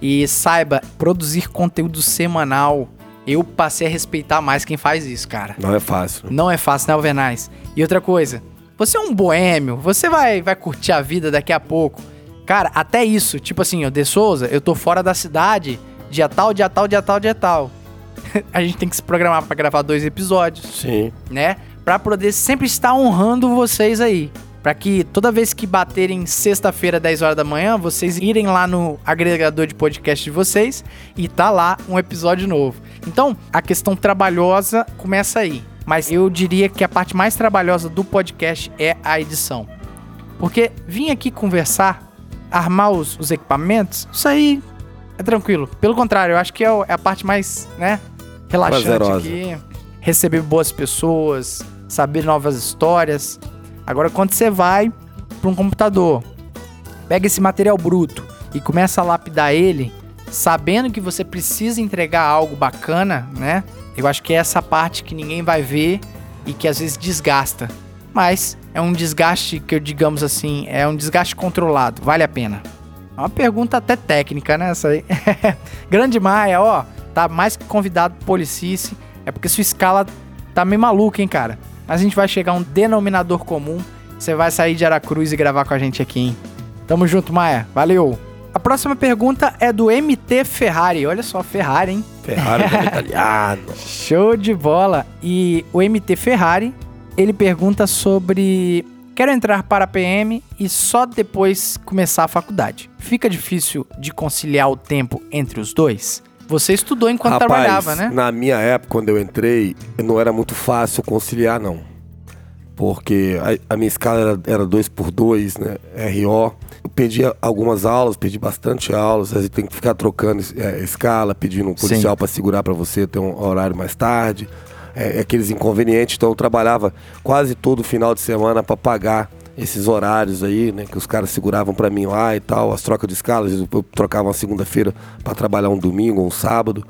E saiba, produzir conteúdo semanal, eu passei a respeitar mais quem faz isso, cara. Não é fácil. Não é fácil, né, Alvernais? E outra coisa, você é um boêmio, você vai, vai curtir a vida daqui a pouco. Cara, até isso, tipo assim, ó, De Souza, eu tô fora da cidade, dia tal, dia tal, dia tal, dia tal. a gente tem que se programar pra gravar dois episódios Sim. né? Pra poder sempre estar honrando vocês aí. Pra que toda vez que baterem sexta-feira, 10 horas da manhã, vocês irem lá no agregador de podcast de vocês e tá lá um episódio novo. Então, a questão trabalhosa começa aí. Mas eu diria que a parte mais trabalhosa do podcast é a edição. Porque vir aqui conversar, armar os, os equipamentos, isso aí é tranquilo. Pelo contrário, eu acho que é, é a parte mais, né, relaxante Prazerosa. aqui. Receber boas pessoas, saber novas histórias. Agora, quando você vai para um computador, pega esse material bruto e começa a lapidar ele, sabendo que você precisa entregar algo bacana, né? Eu acho que é essa parte que ninguém vai ver e que às vezes desgasta. Mas é um desgaste que eu digamos assim, é um desgaste controlado, vale a pena. É uma pergunta até técnica, né? Essa aí. Grande Maia, ó, tá mais que convidado pro Policice. É porque sua escala tá meio maluca, hein, cara? Mas a gente vai chegar a um denominador comum. Você vai sair de Aracruz e gravar com a gente aqui, hein? Tamo junto, Maia. Valeu. A próxima pergunta é do MT Ferrari. Olha só, Ferrari, hein? Ferrari é italiano. Show de bola. E o MT Ferrari, ele pergunta sobre quero entrar para a PM e só depois começar a faculdade. Fica difícil de conciliar o tempo entre os dois? Você estudou enquanto Rapaz, trabalhava, né? Na minha época, quando eu entrei, não era muito fácil conciliar, não. Porque a, a minha escala era, era 2 por 2 né? RO. Eu pedi algumas aulas, pedi bastante aulas. Vezes tem que ficar trocando é, escala, pedindo um policial para segurar para você ter um horário mais tarde. É, aqueles inconvenientes. Então eu trabalhava quase todo final de semana para pagar esses horários aí, né, que os caras seguravam para mim lá e tal, as trocas de escalas, eu trocava uma segunda-feira para trabalhar um domingo ou um sábado.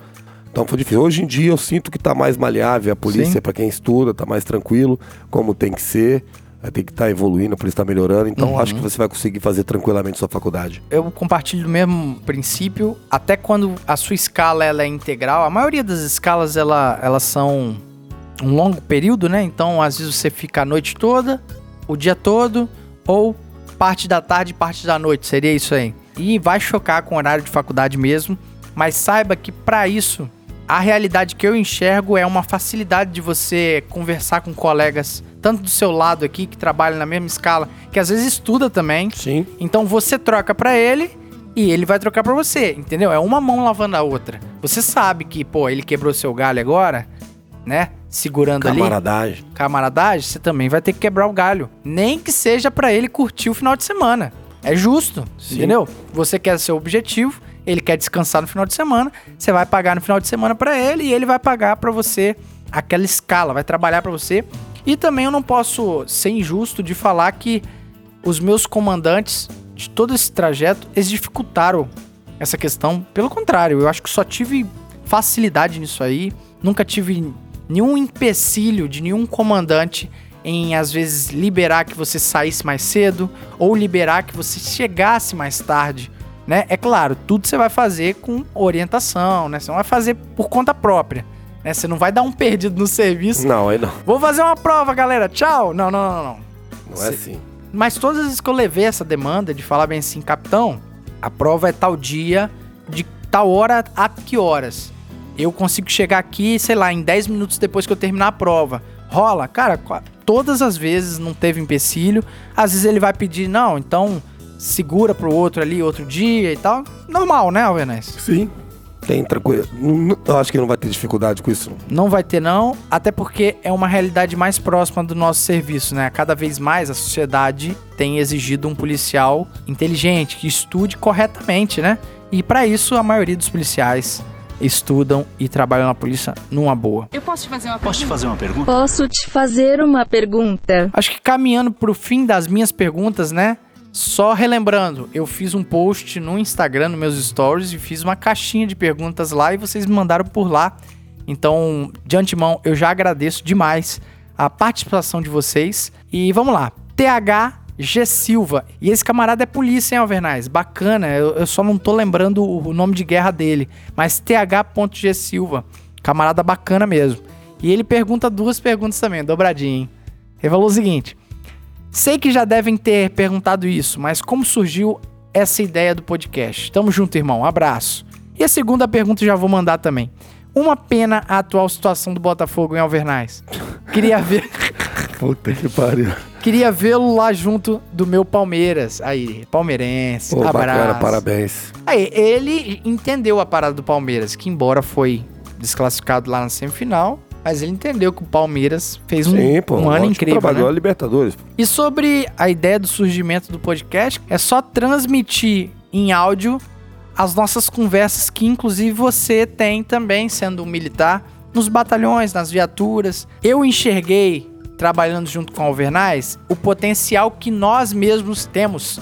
Então foi difícil. Hoje em dia eu sinto que tá mais maleável a polícia para quem estuda, tá mais tranquilo, como tem que ser. Tem que estar tá evoluindo, a polícia está melhorando. Então Uhum. acho que você vai conseguir fazer tranquilamente sua faculdade. Eu compartilho do mesmo princípio, até quando a sua escala ela é integral. A maioria das escalas ela, elas são um longo período, né? Então, às vezes você fica a noite toda, o dia todo, ou parte da tarde e parte da noite, seria isso aí. E vai chocar com o horário de faculdade mesmo, mas saiba que para isso a realidade que eu enxergo é uma facilidade de você conversar com colegas, tanto do seu lado aqui que trabalha na mesma escala, que às vezes estuda também. Sim. Então você troca pra ele e ele vai trocar pra você, entendeu? É uma mão lavando a outra. Você sabe que, pô, ele quebrou seu galho agora, né? Segurando ali Camaradagem. camaradagem, você também vai ter que quebrar o galho. Nem que seja pra ele curtir o final de semana. É justo, Sim. entendeu? Você quer seu objetivo, ele quer descansar no final de semana, você vai pagar no final de semana pra ele e ele vai pagar pra você aquela escala, vai trabalhar pra você. E também eu não posso ser injusto de falar que os meus comandantes de todo esse trajeto, eles dificultaram essa questão. Pelo contrário, eu acho que só tive facilidade nisso aí. Nunca tive nenhum empecilho de nenhum comandante em às vezes liberar que você saísse mais cedo ou liberar que você chegasse mais tarde, né? É claro, tudo você vai fazer com orientação, né? Você não vai fazer por conta própria, né? Você não vai dar um perdido no serviço. Não, aí não. Vou fazer uma prova, galera. Tchau. Não, não, não, não. Não é assim. Mas todas as vezes que eu levei essa demanda de falar bem assim, capitão, a prova é tal dia, de tal hora a que horas? Eu consigo chegar aqui, sei lá, em 10 minutos depois que eu terminar a prova. Rola? Cara, todas as vezes não teve empecilho. Às vezes ele vai pedir, não, então segura pro outro ali outro dia e tal. Normal, né, Alvenaz? Sim. Tem tranquilo. Eu acho que não vai ter dificuldade com isso. não. Não vai ter não, até porque é uma realidade mais próxima do nosso serviço, né? Cada vez mais a sociedade tem exigido um policial inteligente, que estude corretamente, né? E para isso a maioria dos policiais estudam e trabalham na polícia numa boa. Eu posso te fazer uma Posso te fazer uma pergunta? Posso te fazer uma pergunta? Acho que caminhando pro fim das minhas perguntas, né? Só relembrando, eu fiz um post no Instagram, nos meus stories, e fiz uma caixinha de perguntas lá e vocês me mandaram por lá. Então, de antemão, eu já agradeço demais a participação de vocês. E vamos lá. TH G Silva. E esse camarada é polícia, hein, Alvernaz? Bacana. Eu, eu só não tô lembrando o nome de guerra dele. Mas TH.G Silva. Camarada bacana mesmo. E ele pergunta duas perguntas também, dobradinha, hein? Ele falou o seguinte: Sei que já devem ter perguntado isso, mas como surgiu essa ideia do podcast? Tamo junto, irmão. Um abraço. E a segunda pergunta já vou mandar também. Uma pena a atual situação do Botafogo em Alvernais. Queria ver, Puta que pariu. Queria vê-lo lá junto do meu Palmeiras. Aí, palmeirense. Pô, abraço. bacana, parabéns. Aí, ele entendeu a parada do Palmeiras, que embora foi desclassificado lá na semifinal, mas ele entendeu que o Palmeiras fez um, Sim, pô. um ano incrível, Trabalhou né? a Libertadores. E sobre a ideia do surgimento do podcast, é só transmitir em áudio as nossas conversas que inclusive você tem também sendo um militar nos batalhões, nas viaturas. Eu enxerguei trabalhando junto com a Alvernais o potencial que nós mesmos temos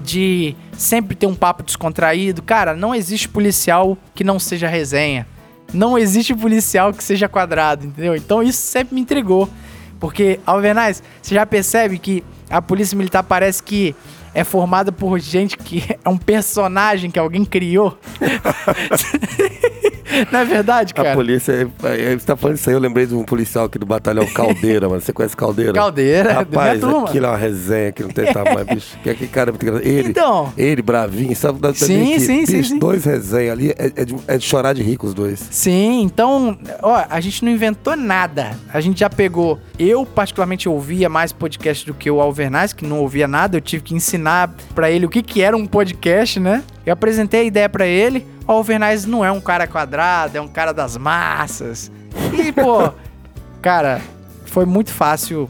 de sempre ter um papo descontraído. Cara, não existe policial que não seja resenha. Não existe policial que seja quadrado, entendeu? Então isso sempre me intrigou. Porque, Alvernais, você já percebe que a polícia militar parece que é formada por gente que é um personagem que alguém criou? Não é verdade, A cara? polícia, é- é- você tá falando isso aí, eu lembrei de um policial aqui do batalhão Caldeira, mano. Você conhece Caldeira? Caldeira, da Rapaz, turma. aquilo é uma resenha que não tem tamanho, bicho. Que aquele cara é muito engraçado. Ele, Então. ele, bravinho, sabe? Sim, também que, sim, sim, bicho, sim. dois resenha ali, é, é de, é de chorar de rico os dois. Sim, então, ó, a gente não inventou nada. A gente já pegou. Eu, particularmente, ouvia mais podcast do que o Alvernaz, que não ouvia nada. Eu tive que ensinar pra ele o que, que era um podcast, né? Eu apresentei a ideia pra ele. O Alvernais não é um cara quadrado, é um cara das massas. E, pô, cara, foi muito fácil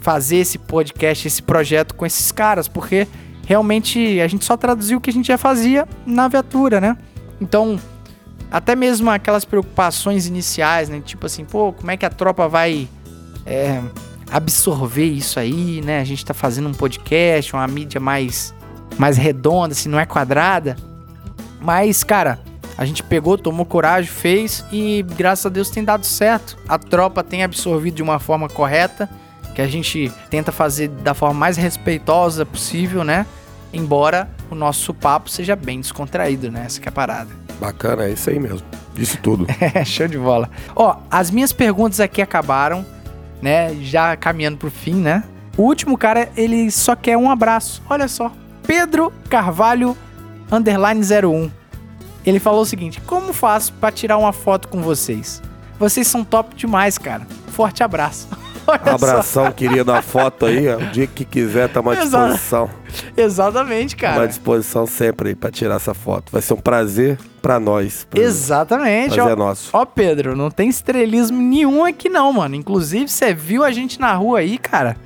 fazer esse podcast, esse projeto com esses caras, porque realmente a gente só traduziu o que a gente já fazia na viatura, né? Então, até mesmo aquelas preocupações iniciais, né? Tipo assim, pô, como é que a tropa vai é, absorver isso aí, né? A gente tá fazendo um podcast, uma mídia mais, mais redonda, assim, não é quadrada. Mas, cara, a gente pegou, tomou coragem, fez e graças a Deus tem dado certo. A tropa tem absorvido de uma forma correta, que a gente tenta fazer da forma mais respeitosa possível, né? Embora o nosso papo seja bem descontraído, né? Essa que é a parada. Bacana, é isso aí mesmo. Disse tudo. É, show de bola. Ó, as minhas perguntas aqui acabaram, né? Já caminhando pro fim, né? O último cara, ele só quer um abraço. Olha só. Pedro Carvalho, underline 01. Ele falou o seguinte: Como faço pra tirar uma foto com vocês? Vocês são top demais, cara. Forte abraço. Olha só. Abração, querido, a foto aí. O dia que quiser, tá à disposição. Exatamente, À cara. disposição sempre aí pra tirar essa foto. Vai ser um prazer pra nós. Pra- Exatamente. Prazer Ó, é nosso. ó, Pedro, não tem estrelismo nenhum aqui não, mano. Inclusive, você viu a gente na rua aí, cara.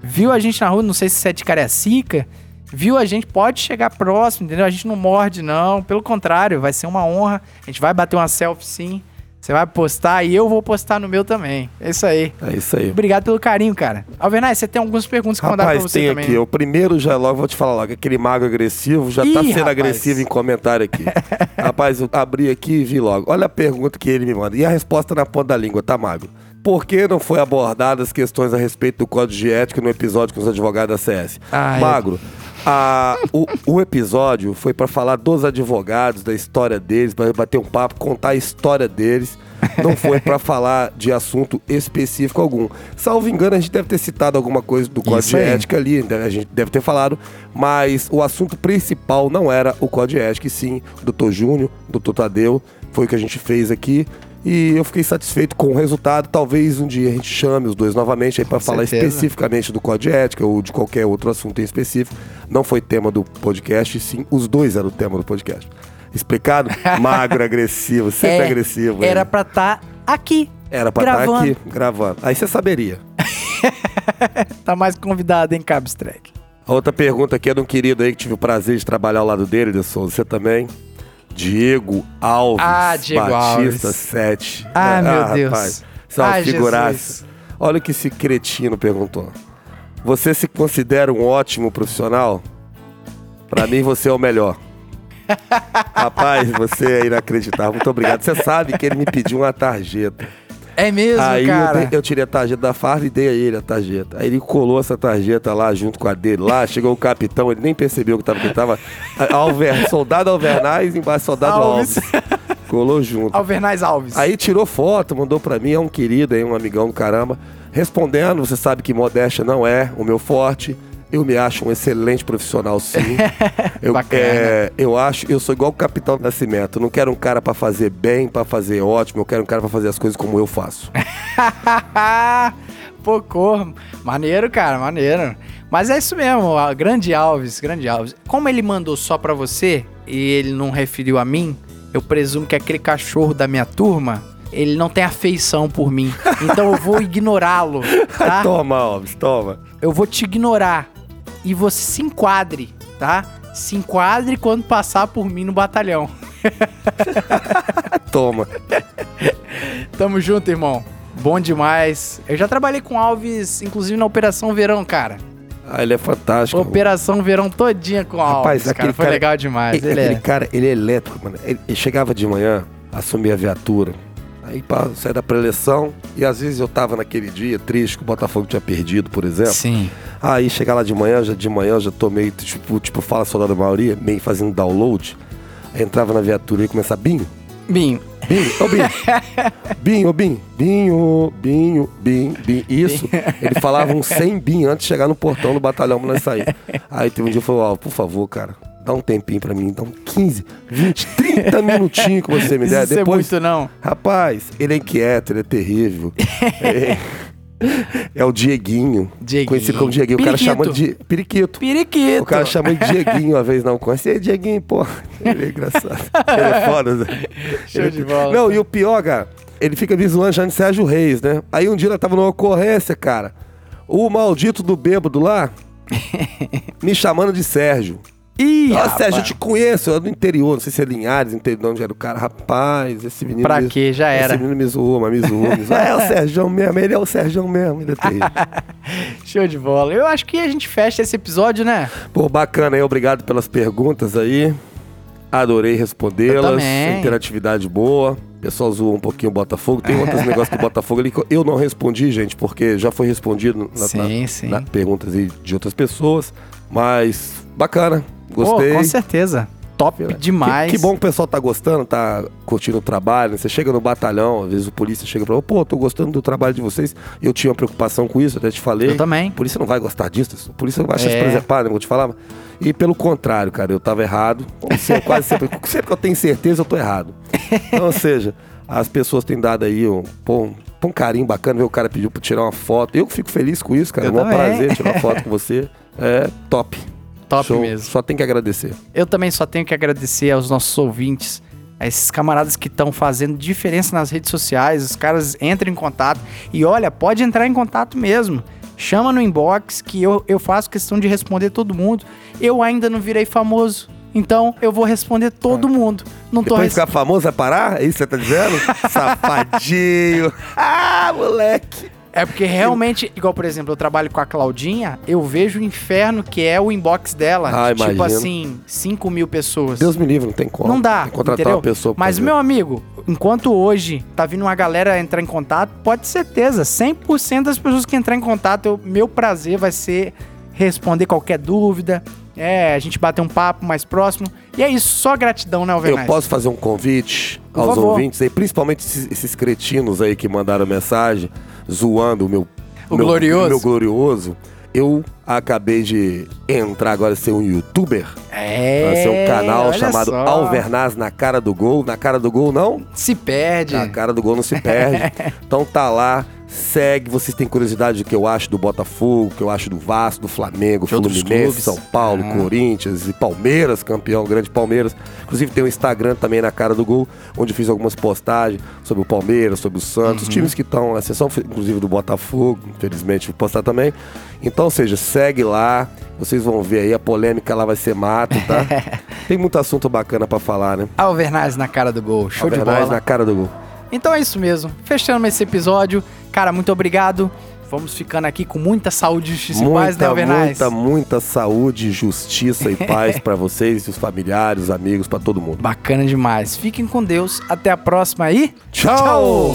Viu a gente na rua, não sei se você é de Cariacica. Viu a gente, pode chegar próximo, entendeu? A gente não morde, não. Pelo contrário, vai ser uma honra. A gente vai bater uma selfie, sim. Você vai postar e eu vou postar no meu também. É isso aí. É isso aí. Obrigado pelo carinho, cara. Alvernaz, você tem algumas perguntas que mandaram pra Rapaz, você tem também. aqui. O primeiro já logo vou te falar logo. Aquele mago agressivo já Ih, tá sendo rapaz. agressivo em comentário aqui. rapaz, eu abri aqui e vi logo. Olha a pergunta que ele me manda. E a resposta na ponta da língua, tá, mago? Por que não foi abordadas as questões a respeito do código de ética no episódio com os advogados da CS? Ah, é. Magro, a- o, o episódio foi pra falar dos advogados, da história deles, pra bater um papo, contar a história deles. Não foi pra falar de assunto específico algum. Salvo engano, a gente deve ter citado alguma coisa do código de ética ali, né? a gente deve ter falado, mas o assunto principal não era o código de ética, e sim o doutor Júnior, doutor Tadeu, foi o que a gente fez aqui. E eu fiquei satisfeito com o resultado. Talvez um dia a gente chame os dois novamente aí para falar certeza. especificamente do código de ética ou de qualquer outro assunto em específico. Não foi tema do podcast, sim os dois eram o tema do podcast. Explicado? Magro, agressivo, sempre É, agressivo. Era pra estar aqui. Era pra estar gravando. aqui gravando. Aí você saberia. Tá mais convidado, hein? A outra pergunta aqui é de um querido aí que tive o prazer de trabalhar ao lado dele, de Souza. Você também? Diego Alves. Ah, Diego Batista Alves. 7. Ah, meu Deus. Rapaz, é Ah, figuraça. Olha o que esse cretino perguntou. Você se considera um ótimo profissional? Pra mim, você é o melhor. Rapaz, você é inacreditável. Muito obrigado. Você sabe que ele me pediu uma tarjeta. É mesmo, Aí eu, cara? dei- eu tirei a tarjeta da farda e dei a ele a tarjeta. Aí ele colou essa tarjeta lá junto com a dele. Lá chegou o capitão, ele nem percebeu que tava, que tava Alver, soldado Alvernais embaixo soldado Alves. Alves. Colou junto. Alvernais Alves. Aí tirou foto, mandou pra mim, é um querido aí, um amigão do caramba. Respondendo, você sabe que modéstia não é o meu forte. Eu me acho um excelente profissional, sim. eu, Bacana. é, eu acho, eu sou igual o Capitão Nascimento. Eu não quero um cara pra fazer bem, pra fazer ótimo. Eu quero um cara pra fazer as coisas como eu faço. Pô, cor. Maneiro, cara, maneiro. Mas é isso mesmo, grande Alves, grande Alves. Como ele mandou só pra você e ele não referiu a mim, eu presumo que aquele cachorro da minha turma, ele não tem afeição por mim. Então eu vou ignorá-lo, tá? Toma, Alves, toma. Eu vou te ignorar e você se enquadre, tá? Se enquadre quando passar por mim no batalhão. Toma. Tamo junto, irmão. Bom demais. Eu já trabalhei com Alves, inclusive na Operação Verão, cara. Ah, ele é fantástico. Operação Verão todinha com Rapaz, Alves, cara. Foi cara- legal demais. Ele, Ele aquele é. cara, ele é elétrico, mano. Ele, ele chegava de manhã, assumia a viatura. Aí pá, saia da preleção. E às vezes eu tava naquele dia triste que o Botafogo tinha perdido, por exemplo. Sim. Aí chegar lá de manhã, já de manhã, já tô meio, tipo, tipo, fala soldado Mauri, meio fazendo download. Aí entrava na viatura e começava, Binho, Binho. Binho, ô Binho, Binho, ô Binho, Binho, Binho, Binho, Binho. Isso, ele falava uns 100 Binho antes de chegar no portão do batalhão pra nós sair. Aí teve um dia que falou, ó, por favor, cara, dá um tempinho pra mim, dá um 15, 20, 30 minutinhos que você me der. Isso é Depois, muito, não. Rapaz, ele é inquieto, ele é terrível. É, É o Dieguinho. Dieguinho. Conhecido como Dieguinho. O cara chama de Periquito. Periquito. O cara chamou de Dieguinho uma vez, não conhece. Aí, Dieguinho, pô. Ele é engraçado. Ele é foda, Zé. Show Ele- de bola. Não, e o pior, cara, ele fica me zoando já de Sérgio Reis, né? Aí um dia ela tava numa ocorrência, cara. O maldito do bêbado lá me chamando de Sérgio. Ih, Ó, rapaz. Sérgio, eu te conheço, eu é do interior, não sei se é Linhares, interior de onde era o cara. Rapaz, esse menino. Pra me- quê? Já era. Esse menino me zoou, mas me zoou, me zoou. É o Sérgio mesmo, ele é o Sérgio mesmo, ele é. Show de bola. Eu acho que a gente fecha esse episódio, né? Pô, bacana aí, obrigado pelas perguntas aí. Adorei respondê-las. Interatividade boa. O pessoal zoou um pouquinho o Botafogo. Tem outros negócios do Botafogo ali que eu não respondi, gente, porque já foi respondido na, Sim, na- sim. na perguntas de outras pessoas. Mas bacana, Pô, gostei. com certeza. Top demais. Que, que bom que o pessoal tá gostando, tá curtindo o trabalho. né? Você chega no batalhão, às vezes o polícia chega pra pô, tô gostando do trabalho de vocês. Eu tinha uma preocupação com isso, até te falei. Eu também. O polícia não vai gostar disso, o polícia vai achar É. se preservado, né? Vou te falar. E pelo contrário, cara, eu tava errado. Sempre, quase sempre. Sempre que eu tenho certeza, eu tô errado. Então, ou seja, as pessoas têm dado aí um, pô, um, carinho bacana, ver o cara pediu pra tirar uma foto. Eu fico feliz com isso, cara. Eu é um prazer tirar uma foto com você. É top. Top Show. mesmo. Só tem que agradecer. Eu também só tenho que agradecer aos nossos ouvintes, a esses camaradas que estão fazendo diferença nas redes sociais. Os caras entram em contato e olha, pode entrar em contato mesmo. Chama no inbox que eu, eu faço questão de responder todo mundo. Eu ainda não virei famoso. Então eu vou responder todo mundo. Não tô Depois de res... ficar famoso, vai parar? É isso que você tá dizendo? Safadinho. Ah, moleque. É porque realmente, igual por exemplo, eu trabalho com a Claudinha, eu vejo o inferno que é o inbox dela. Ah, tipo imagino. assim, 5 mil pessoas. Deus me livre, não tem como. Não dá, contratar entendeu? uma pessoa Mas, fazer. meu amigo, enquanto hoje tá vindo uma galera entrar em contato, pode ter certeza, 100% das pessoas que entrar em contato, eu- meu prazer vai ser responder qualquer dúvida, é, a gente bater um papo mais próximo. E é isso, só gratidão, né, Eu Alvernais? posso fazer um convite Por aos favor. ouvintes aí, principalmente esses, esses cretinos aí que mandaram mensagem zoando o meu O meu, glorioso. meu glorioso. Eu acabei de entrar agora ser um youtuber. É, ser um canal olha chamado só. Alvernaz na cara do gol. Na cara do gol, não? Se perde. Na cara do gol não se perde. então tá lá, segue. Vocês têm curiosidade do que eu acho do Botafogo, o que eu acho do Vasco, do Flamengo, De Fluminense. São Paulo, Ah. Corinthians e Palmeiras, campeão, grande Palmeiras. Inclusive tem um Instagram também na cara do gol, onde eu fiz algumas postagens sobre o Palmeiras, sobre o Santos, Uhum. times que estão, a sessão inclusive do Botafogo, infelizmente vou postar também. Então, ou seja, segue lá, vocês vão ver aí, a polêmica lá vai ser mato, tá? tem muito assunto bacana pra falar, né? Alvernaz na cara do gol, show de Alvernaz bola. na cara do gol. Então é isso mesmo. Fechando esse episódio. Cara, muito obrigado. Vamos ficando aqui com muita saúde, justiça e paz, né, Muita, Alvernaz? muita, muita saúde, justiça e paz pra vocês, os familiares, os amigos, pra todo mundo. Bacana demais. Fiquem com Deus. Até a próxima aí. Tchau!